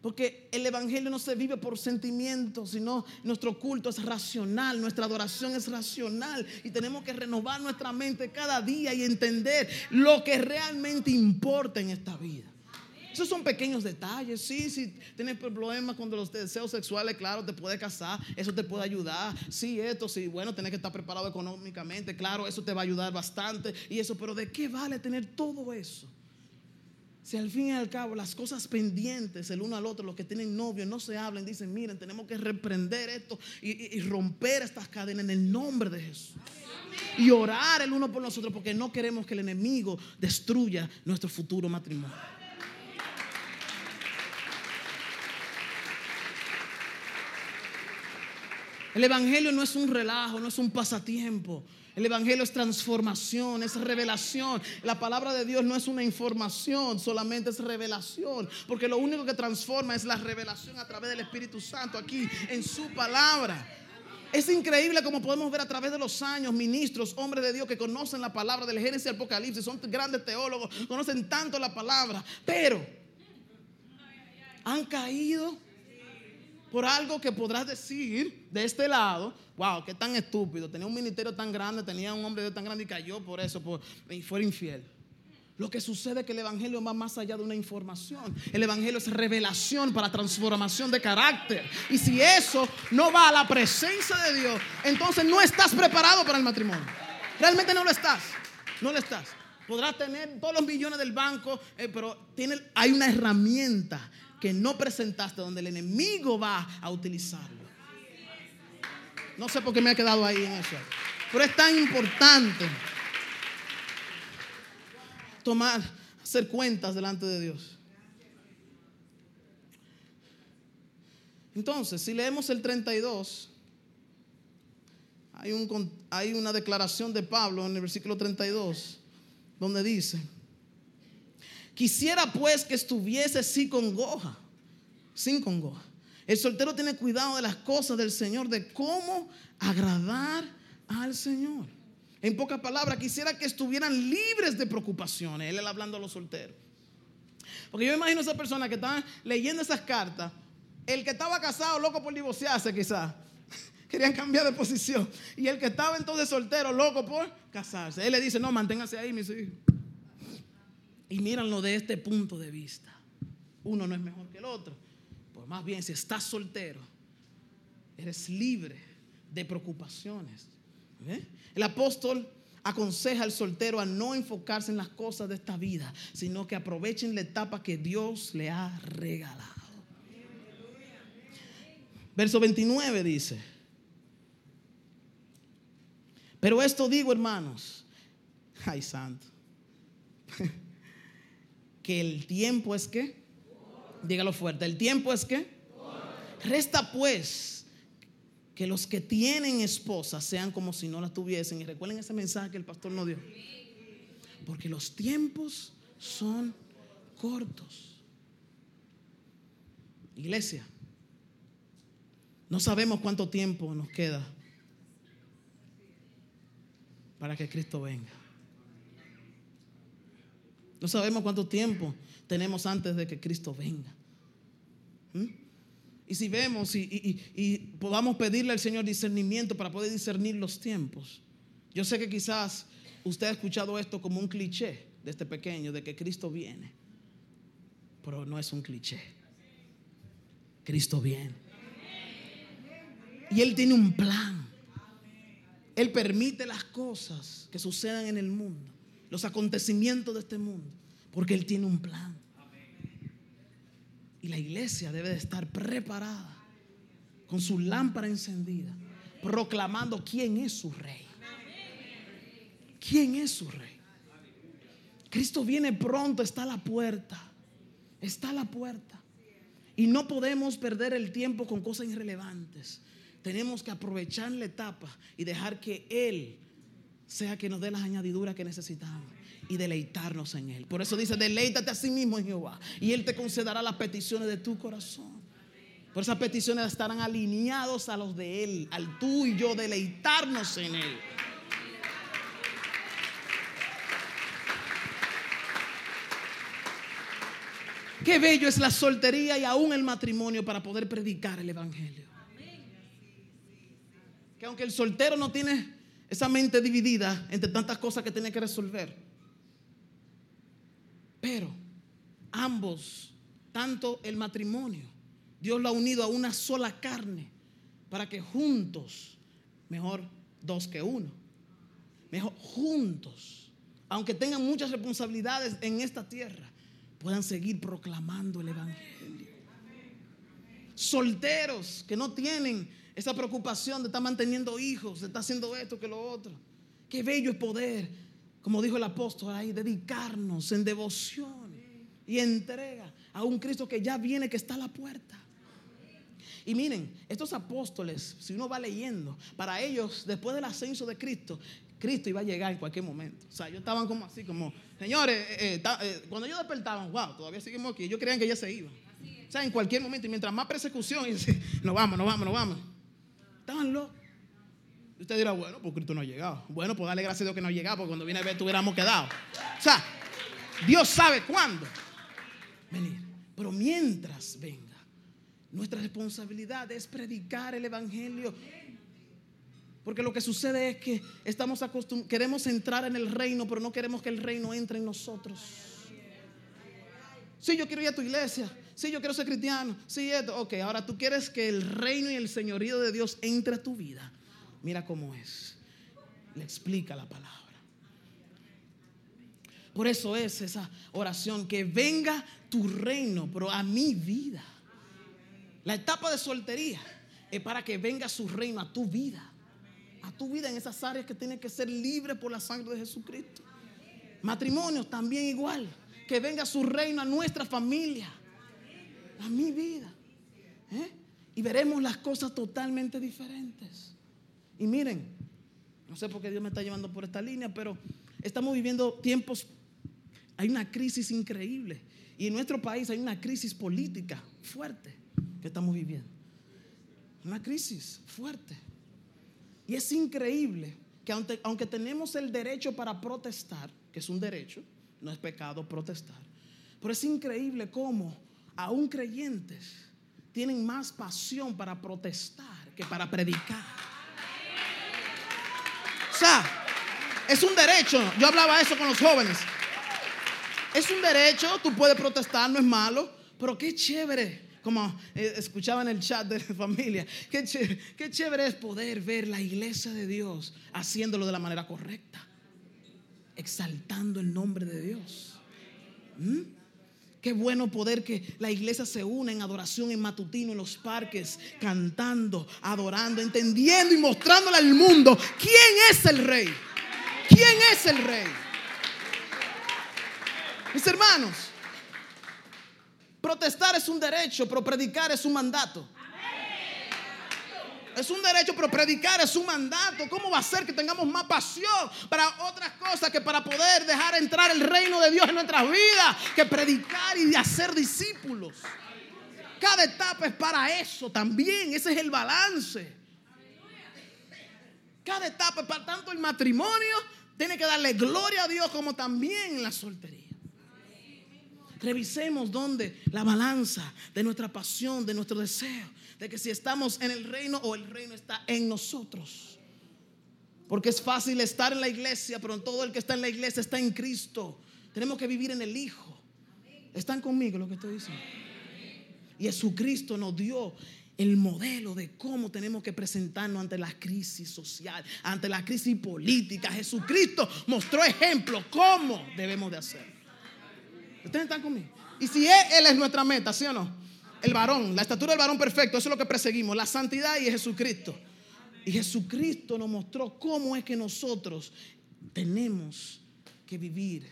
Porque el Evangelio no se vive por sentimientos, sino nuestro culto es racional, nuestra adoración es racional y tenemos que renovar nuestra mente cada día y entender lo que realmente importa en esta vida. Esos son pequeños detalles. Sí, si tienes problemas con los deseos sexuales, claro, te puede casar, eso te puede ayudar. Sí, esto, sí, bueno, tienes que estar preparado económicamente, claro, eso te va a ayudar bastante. Y eso, pero ¿de qué vale tener todo eso? Si al fin y al cabo las cosas pendientes el uno al otro, los que tienen novio, no se hablan, dicen, miren, tenemos que reprender esto y, romper estas cadenas en el nombre de Jesús. Y orar el uno por nosotros porque no queremos que el enemigo destruya nuestro futuro matrimonio. El Evangelio no es un relajo, no es un pasatiempo. El Evangelio es transformación, es revelación. La palabra de Dios no es una información, solamente es revelación. Porque lo único que transforma es la revelación a través del Espíritu Santo aquí en su palabra. Es increíble como podemos ver a través de los años ministros, hombres de Dios que conocen la palabra del Génesis y Apocalipsis, son grandes teólogos, conocen tanto la palabra, pero han caído por algo que podrás decir de este lado, wow, qué tan estúpido, tenía un ministerio tan grande, tenía un hombre de tan grande y cayó por eso y fue infiel. Lo que sucede es que el Evangelio va más allá de una información. El Evangelio es revelación para transformación de carácter. Y si eso no va a la presencia de Dios, entonces no estás preparado para el matrimonio. Realmente no lo estás. No lo estás. Podrás tener todos los millones del banco, eh, pero tiene, hay una herramienta que no presentaste donde el enemigo va a utilizarlo. No sé por qué me ha quedado ahí en eso. Pero es tan importante tomar, hacer cuentas delante de Dios. Entonces, si leemos el 32, hay, un, hay una declaración de Pablo en el versículo 32, donde dice, quisiera pues que estuviese sin congoja, sin congoja. El soltero tiene cuidado de las cosas del Señor, de cómo agradar al Señor. En pocas palabras, quisiera que estuvieran libres de preocupaciones. Él hablando a los solteros. Porque yo imagino a esa persona que estaba leyendo esas cartas, el que estaba casado, loco por divorciarse quizás. Querían cambiar de posición. Y el que estaba entonces soltero, loco por casarse. Él le dice, no, manténganse ahí, mis hijos. Y míranlo de este punto de vista. Uno no es mejor que el otro. Pues más bien, si estás soltero, eres libre de preocupaciones. El apóstol aconseja al soltero a no enfocarse en las cosas de esta vida, sino que aprovechen la etapa que Dios le ha regalado. Verso 29 dice, pero esto digo hermanos, ay santo, el tiempo es que, dígalo fuerte, el tiempo es que, resta pues que los que tienen esposas sean como si no las tuviesen. Y recuerden ese mensaje que el pastor nos dio. Porque los tiempos son cortos. Iglesia, no sabemos cuánto tiempo nos queda para que Cristo venga. No sabemos cuánto tiempo tenemos antes de que Cristo venga. ¿Mm? Y si vemos y, podamos pedirle al Señor discernimiento para poder discernir los tiempos. Yo sé que quizás usted ha escuchado esto como un cliché de este pequeño, de que Cristo viene. Pero no es un cliché. Cristo viene. Y Él tiene un plan. Él permite las cosas que sucedan en el mundo, los acontecimientos de este mundo, porque Él tiene un plan. Y la iglesia debe de estar preparada con su lámpara encendida, proclamando quién es su rey. ¿Quién es su rey? Cristo viene pronto, está a la puerta. Está a la puerta. Y no podemos perder el tiempo con cosas irrelevantes. Tenemos que aprovechar la etapa y dejar que Él sea que nos dé las añadiduras que necesitamos y deleitarnos en Él. Por eso dice, deleítate a sí mismo en Jehová y Él te concederá las peticiones de tu corazón. Por esas peticiones estarán alineados a los de Él, al tú y yo deleitarnos en Él. Qué bello es la soltería y aún el matrimonio para poder predicar el Evangelio. Que aunque el soltero no tiene esa mente dividida entre tantas cosas que tiene que resolver, pero ambos, tanto el matrimonio, Dios lo ha unido a una sola carne para que juntos, mejor dos que uno, mejor juntos, aunque tengan muchas responsabilidades en esta tierra, puedan seguir proclamando el Evangelio. Solteros que no tienen esa preocupación de estar manteniendo hijos, de estar haciendo esto que lo otro. Qué bello es poder como dijo el apóstol ahí, dedicarnos en devoción y entrega a un Cristo que ya viene, que está a la puerta. Y miren, estos apóstoles, si uno va leyendo, para ellos, después del ascenso de Cristo, Cristo iba a llegar en cualquier momento. O sea, ellos estaban como así, como, señores, eh, eh, eh, cuando ellos despertaban, wow, todavía seguimos aquí. Ellos creían que ya se iban. O sea, en cualquier momento, y mientras más persecución, y nos vamos, nos vamos, nos vamos. Estaban locos. Usted dirá, bueno, pues Cristo no ha llegado. Bueno, pues dale gracias a Dios que no ha llegado, porque cuando viene a ver, tuviéramos quedado. O sea, Dios sabe cuándo venir. Pero mientras venga, nuestra responsabilidad es predicar el Evangelio. Porque lo que sucede es que estamos acostumbrados, queremos entrar en el reino, pero no queremos que el reino entre en nosotros. Sí, yo quiero ir a tu iglesia. Sí, yo quiero ser cristiano. Sí, esto. Ok, ahora tú quieres que el reino y el señorío de Dios entre a tu vida. Mira cómo es. Le explica la palabra. Por eso es esa oración, que venga tu reino, pero a mi vida. La etapa de soltería es para que venga su reino a tu vida. A tu vida en esas áreas que tienen que ser libres por la sangre de Jesucristo. Matrimonios también igual. Que venga su reino a nuestra familia. A mi vida. ¿Eh? Y veremos las cosas totalmente diferentes. Y miren, no sé por qué Dios me está llevando por esta línea, pero estamos viviendo tiempos, hay una crisis increíble. Y en nuestro país hay una crisis política fuerte que estamos viviendo. Una crisis fuerte. Y es increíble que aunque, aunque tenemos el derecho para protestar, que es un derecho, no es pecado protestar, pero es increíble cómo aún creyentes tienen más pasión para protestar que para predicar. O sea, es un derecho. Yo hablaba eso con los jóvenes. Es un derecho, tú puedes protestar, no es malo, pero qué chévere como eh, escuchaba en el chat de la familia, qué chévere, es poder ver la iglesia de Dios haciéndolo de la manera correcta, exaltando el nombre de Dios. ¿Mm? Qué bueno poder que la iglesia se une en adoración en matutino en los parques, cantando, adorando, entendiendo y mostrándole al mundo quién es el rey. ¿Quién es el rey? Mis hermanos, protestar es un derecho, pero predicar es un mandato. Es un derecho, pero predicar es un mandato. ¿Cómo va a ser que tengamos más pasión para otras cosas que para poder dejar entrar el reino de Dios en nuestras vidas? Que predicar y hacer discípulos. Cada etapa es para eso también. Ese es el balance. Cada etapa, para tanto el matrimonio, tiene que darle gloria a Dios como también la soltería. Revisemos dónde la balanza de nuestra pasión, de nuestro deseo, de que si estamos en el reino o el reino está en nosotros. Porque es fácil estar en la iglesia, pero todo el que está en la iglesia está en Cristo. Tenemos que vivir en el Hijo. ¿Están conmigo lo que estoy diciendo? Y Jesucristo nos dio el modelo de cómo tenemos que presentarnos ante la crisis social, ante la crisis política. Jesucristo mostró ejemplo cómo debemos de hacerlo. ¿Ustedes están conmigo? Y si él, es nuestra meta, ¿sí o no? El varón, la estatura del varón perfecto, eso es lo que perseguimos, la santidad y Jesucristo. Y Jesucristo nos mostró cómo es que nosotros tenemos que vivir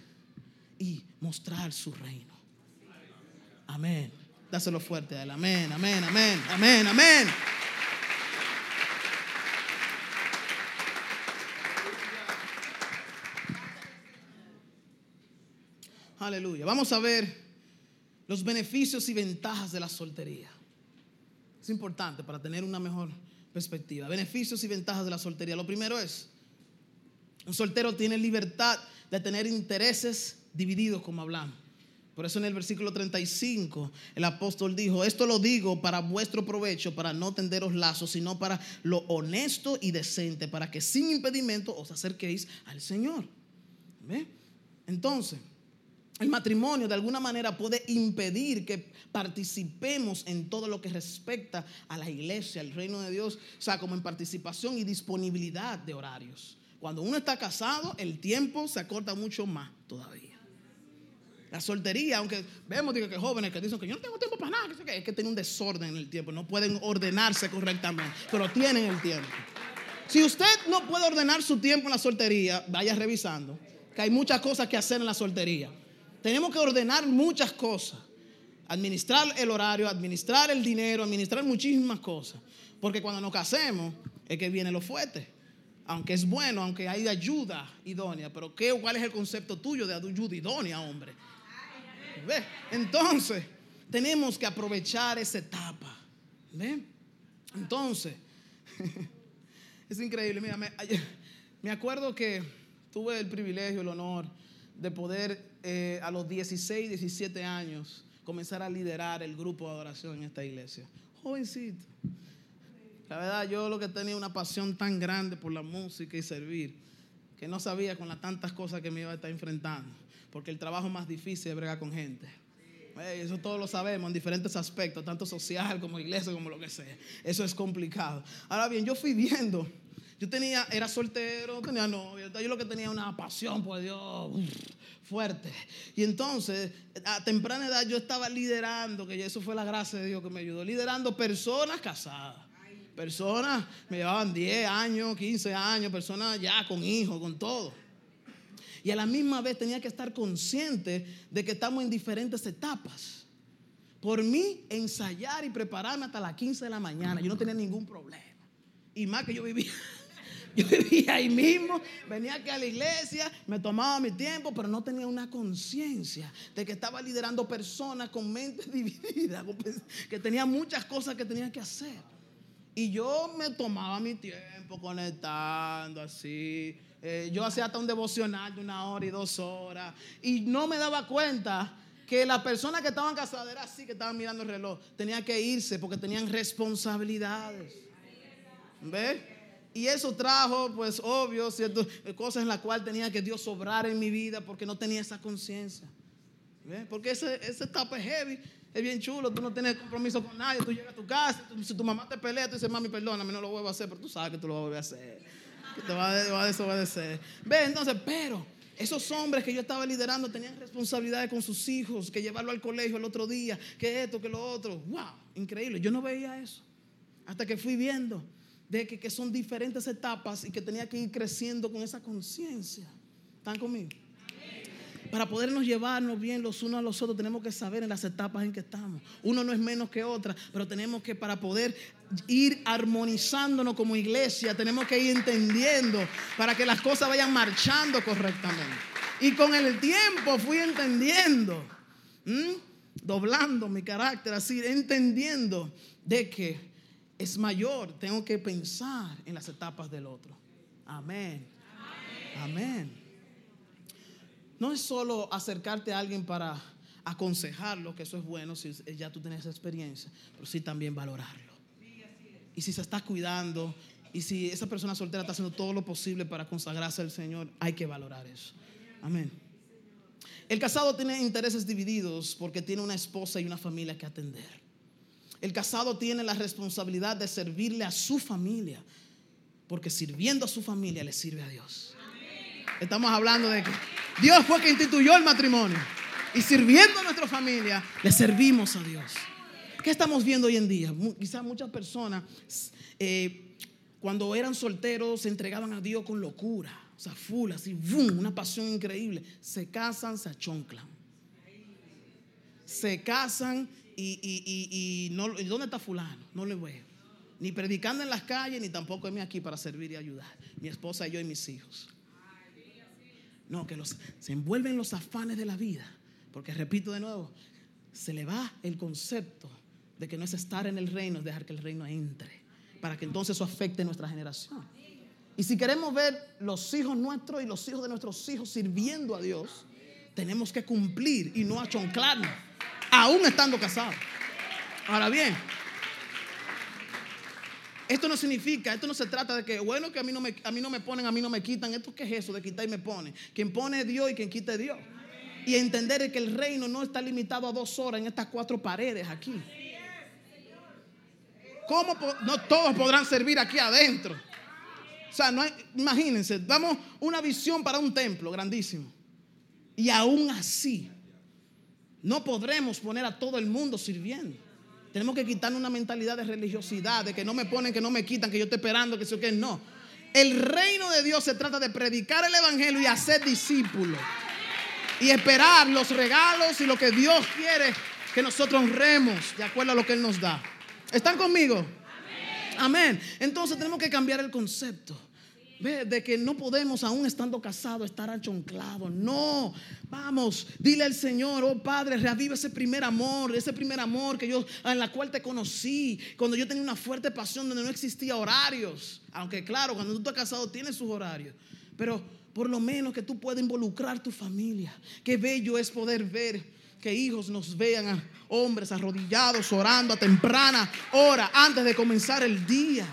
y mostrar su reino. Amén. Dáselo fuerte a él. Amén, amén, amén, amén, amén. Aleluya. Vamos a ver los beneficios y ventajas de la soltería. Es importante para tener una mejor perspectiva. Beneficios y ventajas de la soltería. Lo primero es, un soltero tiene libertad de tener intereses divididos, como hablamos. Por eso en el versículo 35 el apóstol dijo, esto lo digo para vuestro provecho, para no tenderos lazos, sino para lo honesto y decente, para que sin impedimento os acerquéis al Señor. Entonces, el matrimonio de alguna manera puede impedir que participemos en todo lo que respecta a la iglesia, al reino de Dios, o sea, como en participación y disponibilidad de horarios. Cuando uno está casado, el tiempo se acorta mucho más todavía. La soltería, aunque vemos que jóvenes que dicen que yo no tengo tiempo para nada, es que tienen un desorden en el tiempo, no pueden ordenarse correctamente, pero tienen el tiempo. Si usted no puede ordenar su tiempo en la soltería, vaya revisando, que hay muchas cosas que hacer en la soltería. Tenemos que ordenar muchas cosas. Administrar el horario, administrar el dinero, administrar muchísimas cosas. Porque cuando nos casemos es que viene lo fuerte. Aunque es bueno, aunque hay ayuda idónea. Pero ¿qué, ¿cuál es el concepto tuyo de ayuda idónea, hombre? Entonces, tenemos que aprovechar esa etapa. Entonces, es increíble. Mira, me, me acuerdo que tuve el privilegio, el honor de poder eh, a los 16, 17 años comenzar a liderar el grupo de adoración en esta iglesia. Jovencito. La verdad, yo lo que tenía una pasión tan grande por la música y servir, que no sabía con las tantas cosas que me iba a estar enfrentando. Porque el trabajo más difícil es bregar con gente. Eso todos lo sabemos en diferentes aspectos, tanto social como iglesia, como lo que sea. Eso es complicado. Ahora bien, yo fui viendo Yo tenía, era soltero, tenía novia, yo lo que tenía una pasión por Dios fuerte. Y entonces, a temprana edad yo estaba liderando, que eso fue la gracia de Dios que me ayudó, liderando personas casadas. Personas me llevaban 10 años, 15 años, personas ya con hijos, con todo. Y a la misma vez tenía que estar consciente de que estamos en diferentes etapas. Por mí, ensayar y prepararme hasta las 15 de la mañana, yo no tenía ningún problema. Y más que yo vivía yo vivía ahí mismo, venía aquí a la iglesia, me tomaba mi tiempo, pero no tenía una conciencia de que estaba liderando personas con mente dividida, que tenía muchas cosas que tenía que hacer. Y yo me tomaba mi tiempo conectando así. Eh, yo hacía hasta un devocional de una hora y dos horas. Y no me daba cuenta que las personas que estaban casadas era así, que estaban mirando el reloj. Tenían que irse porque tenían responsabilidades. ¿Ves? Y eso trajo, pues, obvio, ciertas cosas en las cuales tenía que Dios obrar en mi vida porque no tenía esa conciencia. Porque ese, ese etapa es heavy, es bien chulo, tú no tienes compromiso con nadie, tú llegas a tu casa, si tu mamá te pelea, tú dices, mami, perdóname, no lo vuelvo a hacer, pero tú sabes que tú lo vas a volver a hacer, que te va a, desobedecer. Ve, entonces, pero esos hombres que yo estaba liderando tenían responsabilidades con sus hijos, que llevarlo al colegio el otro día, que esto, que lo otro. ¡Wow! Increíble. Yo no veía eso. Hasta que fui viendo de que, son diferentes etapas y que tenía que ir creciendo con esa conciencia. ¿Están conmigo? Para podernos llevarnos bien los unos a los otros, tenemos que saber en las etapas en que estamos. Uno no es menos que otra, pero tenemos que, para poder ir armonizándonos como iglesia, tenemos que ir entendiendo para que las cosas vayan marchando correctamente. Y con el tiempo fui entendiendo, doblando mi carácter así, entendiendo de que es mayor, tengo que pensar en las etapas del otro. Amén. Amén. No es solo acercarte a alguien para aconsejarlo, que eso es bueno si ya tú tienes esa experiencia, pero sí también valorarlo. Y si se está cuidando y si esa persona soltera está haciendo todo lo posible para consagrarse al Señor, hay que valorar eso. Amén. El casado tiene intereses divididos porque tiene una esposa y una familia que atender. El casado tiene la responsabilidad de servirle a su familia, porque sirviendo a su familia le sirve a Dios. Estamos hablando de que Dios fue quien instituyó el matrimonio y sirviendo a nuestra familia le servimos a Dios. ¿Qué estamos viendo hoy en día? Quizás muchas personas eh, cuando eran solteros se entregaban a Dios con locura, o sea, full, así, boom, una pasión increíble. Se casan, se achonclan. Se casan y, no, ¿dónde está fulano? No le veo. Ni predicando en las calles, ni tampoco es aquí para servir y ayudar. Mi esposa, yo y mis hijos. No, que los, se envuelven los afanes de la vida. Porque repito de nuevo, se le va el concepto de que no es estar en el reino, es dejar que el reino entre. Para que entonces eso afecte nuestra generación. Y si queremos ver los hijos nuestros y los hijos de nuestros hijos sirviendo a Dios, tenemos que cumplir y no achonclarnos aún estando casado. Ahora bien, esto no significa, esto no se trata de que, bueno, que a mí no me, a mí no me ponen, a mí no me quitan. ¿Esto qué es eso de quitar y me ponen? Quien pone Dios y quien quita Dios. Y entender que el reino no está limitado a dos horas en estas cuatro paredes aquí. ¿Cómo no todos podrán servir aquí adentro? O sea, no imagínense, damos una visión para un templo grandísimo. Y aún así, no podremos poner a todo el mundo sirviendo. Tenemos que quitarnos una mentalidad de religiosidad, de que no me ponen, que no me quitan, que yo estoy esperando, que eso que no. El reino de Dios se trata de predicar el evangelio y hacer discípulos. Y esperar los regalos y lo que Dios quiere que nosotros honremos de acuerdo a lo que Él nos da. ¿Están conmigo? Amén. Entonces tenemos que cambiar el concepto. De que no podemos, aún estando casados, estar achonclados. No, vamos, dile al Señor, oh Padre, reaviva ese primer amor, ese primer amor que yo, en la cual te conocí, cuando yo tenía una fuerte pasión donde no existía horarios. Aunque claro, cuando tú estás casado tienes sus horarios. Pero por lo menos que tú puedas involucrar tu familia. Qué bello es poder ver que hijos nos vean a hombres arrodillados, orando a temprana hora antes de comenzar el día.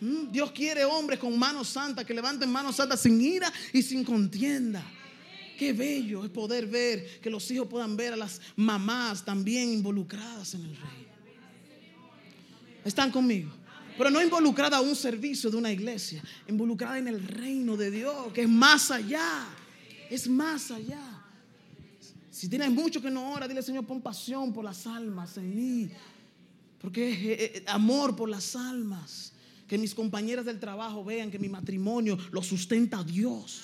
Mm, Dios quiere hombres con manos santas que levanten manos santas sin ira y sin contienda. Qué bello es poder ver que los hijos puedan ver a las mamás también involucradas en el reino. ¿Están conmigo? Pero no involucrada a un servicio de una iglesia, involucrada en el reino de Dios, que es más allá, es más allá. Si tienes mucho que no ora, dile Señor, pon pasión por las almas en mí. Porque es eh, eh, amor por las almas. Que mis compañeras del trabajo vean que mi matrimonio lo sustenta Dios,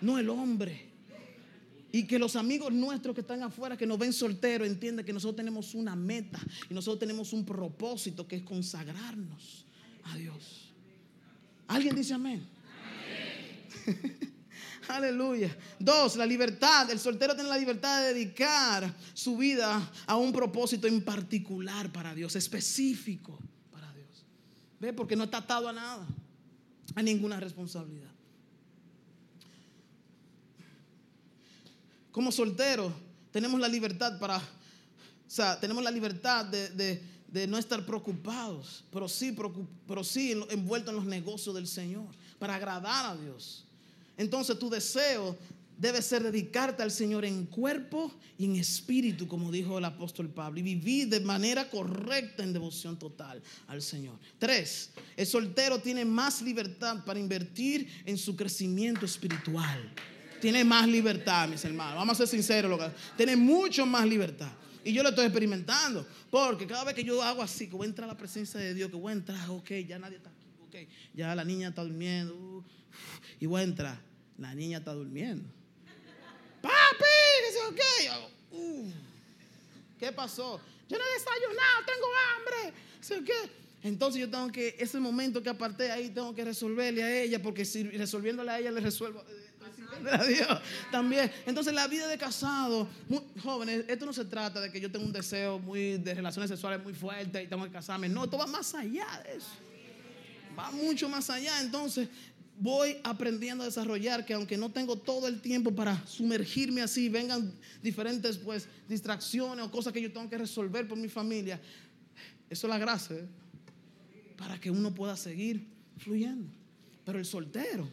no el hombre. Y que los amigos nuestros que están afuera, que nos ven solteros, entiendan que nosotros tenemos una meta y nosotros tenemos un propósito que es consagrarnos a Dios. ¿Alguien dice amén? amén. Aleluya. Dos, la libertad. El soltero tiene la libertad de dedicar su vida a un propósito en particular para Dios, específico. ¿Ve? Porque no está atado a nada, a ninguna responsabilidad. Como soltero tenemos la libertad para, o sea, tenemos la libertad de, de, no estar preocupados, pero sí, pero sí envueltos en los negocios del Señor, para agradar a Dios. Entonces tu deseo debe ser dedicarte al Señor en cuerpo y en espíritu, como dijo el apóstol Pablo, y vivir de manera correcta en devoción total al Señor. Tres, el soltero tiene más libertad para invertir en su crecimiento espiritual. Tiene más libertad, mis hermanos. Vamos a ser sinceros, tiene mucho más libertad. Y yo lo estoy experimentando, porque cada vez que yo hago así, que voy a entrar a la presencia de Dios, que voy a entrar, ok, ya nadie está aquí, ok, ya la niña está durmiendo, uh, y voy a entrar la niña está durmiendo. Papi, ¿qué? Uh, ¿Qué pasó? Yo no he desayunado, tengo hambre. ¿Qué? Entonces yo tengo que, ese momento que aparté ahí, tengo que resolverle a ella, porque si resolviéndole a ella le resuelvo eh, a Dios también. Entonces la vida de casado, jóvenes, esto no se trata de que yo tenga un deseo muy de relaciones sexuales muy fuerte y tengo que casarme. No, esto va más allá de eso. Va mucho más allá. Entonces, voy aprendiendo a desarrollar que aunque no tengo todo el tiempo para sumergirme así, vengan diferentes pues distracciones o cosas que yo tengo que resolver por mi familia, eso es la gracia, ¿eh? para que uno pueda seguir fluyendo. Pero el soltero,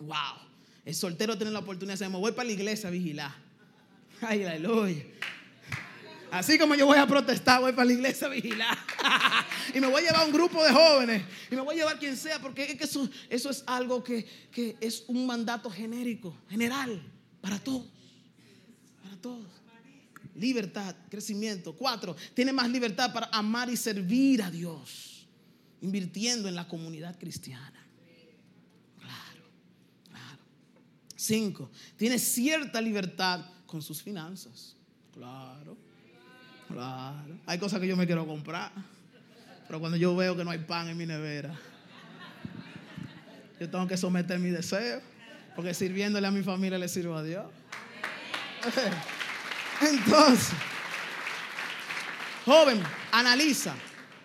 wow, el soltero tiene la oportunidad de decir, me voy para la iglesia a vigilar. Ay, aleluya. Así como yo voy a protestar, voy para la iglesia a vigilar. y me voy a llevar un grupo de jóvenes. Y me voy a llevar quien sea, porque es que eso, es algo que, que es un mandato genérico, general, para todos. Para todos. Libertad, crecimiento. Cuatro, tiene más libertad para amar y servir a Dios, invirtiendo en la comunidad cristiana. Claro, claro. Cinco, tiene cierta libertad con sus finanzas. Claro. Claro. Hay cosas que yo me quiero comprar. Pero cuando yo veo que no hay pan en mi nevera, yo tengo que someter mi deseo. Porque sirviéndole a mi familia le sirvo a Dios. Entonces, joven, analiza.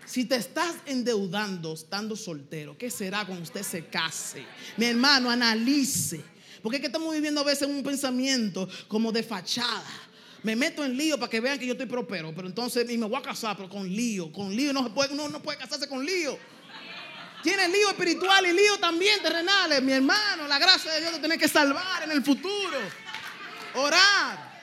Si te estás endeudando estando soltero, ¿qué será cuando usted se case? Mi hermano, analice. Porque es que estamos viviendo a veces un pensamiento como de fachada me meto en lío para que vean que yo estoy propero, pero entonces y me voy a casar, pero con lío, con lío no se puede, uno no puede casarse con lío. Tiene lío espiritual y lío también terrenales, mi hermano. La gracia de Dios te tiene que salvar en el futuro. Orar.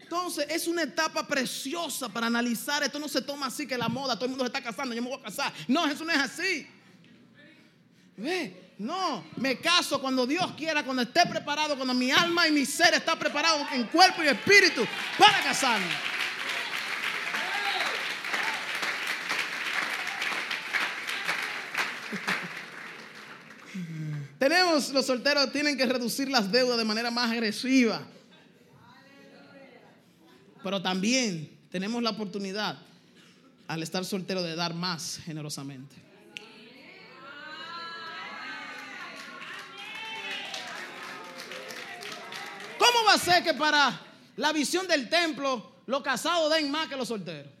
Entonces es una etapa preciosa para analizar. Esto no se toma así que la moda, todo el mundo se está casando, yo me voy a casar. No, eso no es así. Ve, no, me caso cuando Dios quiera, cuando esté preparado, cuando mi alma y mi ser está preparado en cuerpo y espíritu para casarme. Tenemos, los solteros tienen que reducir las deudas de manera más agresiva. Pero también tenemos la oportunidad, al estar soltero, de dar más generosamente. ¿Cómo va a ser que para la visión del templo los casados den más que los solteros?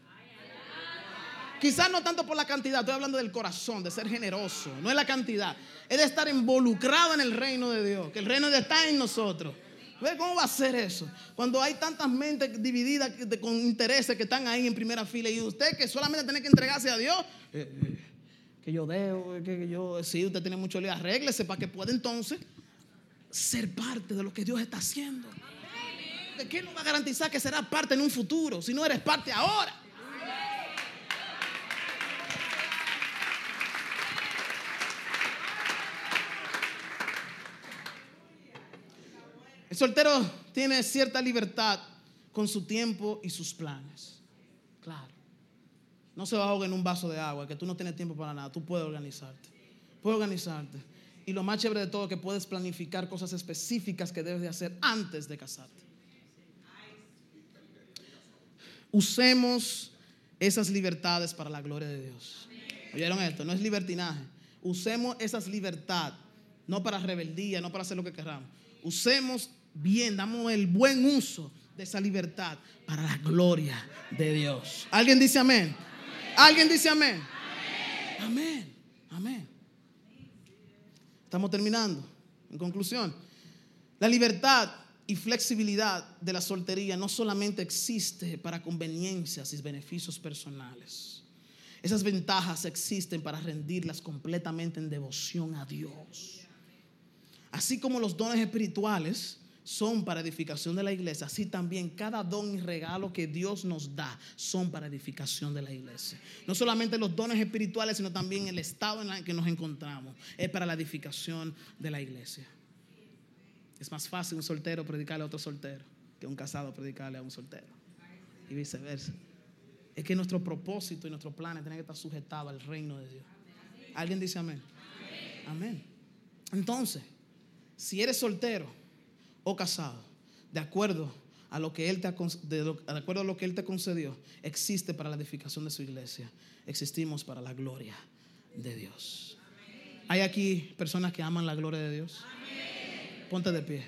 Quizás no tanto por la cantidad, estoy hablando del corazón, de ser generoso, no es la cantidad, es de estar involucrado en el reino de Dios, que el reino de Dios está en nosotros. ¿Ve cómo va a ser eso? Cuando hay tantas mentes divididas con intereses que están ahí en primera fila y usted que solamente tiene que entregarse a Dios, eh, eh, que yo debo, que, yo, si usted tiene mucho lío, arréglese para que pueda entonces ser parte de lo que Dios está haciendo. ¿De qué nos va a garantizar que serás parte en un futuro si no eres parte ahora? El soltero tiene cierta libertad con su tiempo y sus planes. Claro. No se va a ahogar en un vaso de agua, que tú no tienes tiempo para nada. Tú puedes organizarte. Puedes organizarte. Y lo más chévere de todo que puedes planificar cosas específicas que debes de hacer antes de casarte. Usemos esas libertades para la gloria de Dios. ¿Oyeron esto? No es libertinaje. Usemos esas libertades, no para rebeldía, no para hacer lo que queramos. Usemos bien, damos el buen uso de esa libertad para la gloria de Dios. ¿Alguien dice amén? ¿Alguien dice amén? Amén. Amén. Estamos terminando. En conclusión, la libertad y flexibilidad de la soltería no solamente existe para conveniencias y beneficios personales. Esas ventajas existen para rendirlas completamente en devoción a Dios. Así como los dones espirituales son para edificación de la iglesia, así también cada don y regalo que Dios nos da son para edificación de la iglesia. No solamente los dones espirituales, sino también el estado en el que nos encontramos es para la edificación de la iglesia. Es más fácil un soltero predicarle a otro soltero que un casado predicarle a un soltero. Y viceversa. Es que nuestro propósito y nuestro plan tienen que estar sujetados al reino de Dios. ¿Alguien dice amén? Amén. Entonces, si eres soltero, o casado, de acuerdo a lo que él te de, acuerdo a lo que él te concedió, existe para la edificación de su iglesia. Existimos para la gloria de Dios. Hay aquí personas que aman la gloria de Dios. Ponte de pie.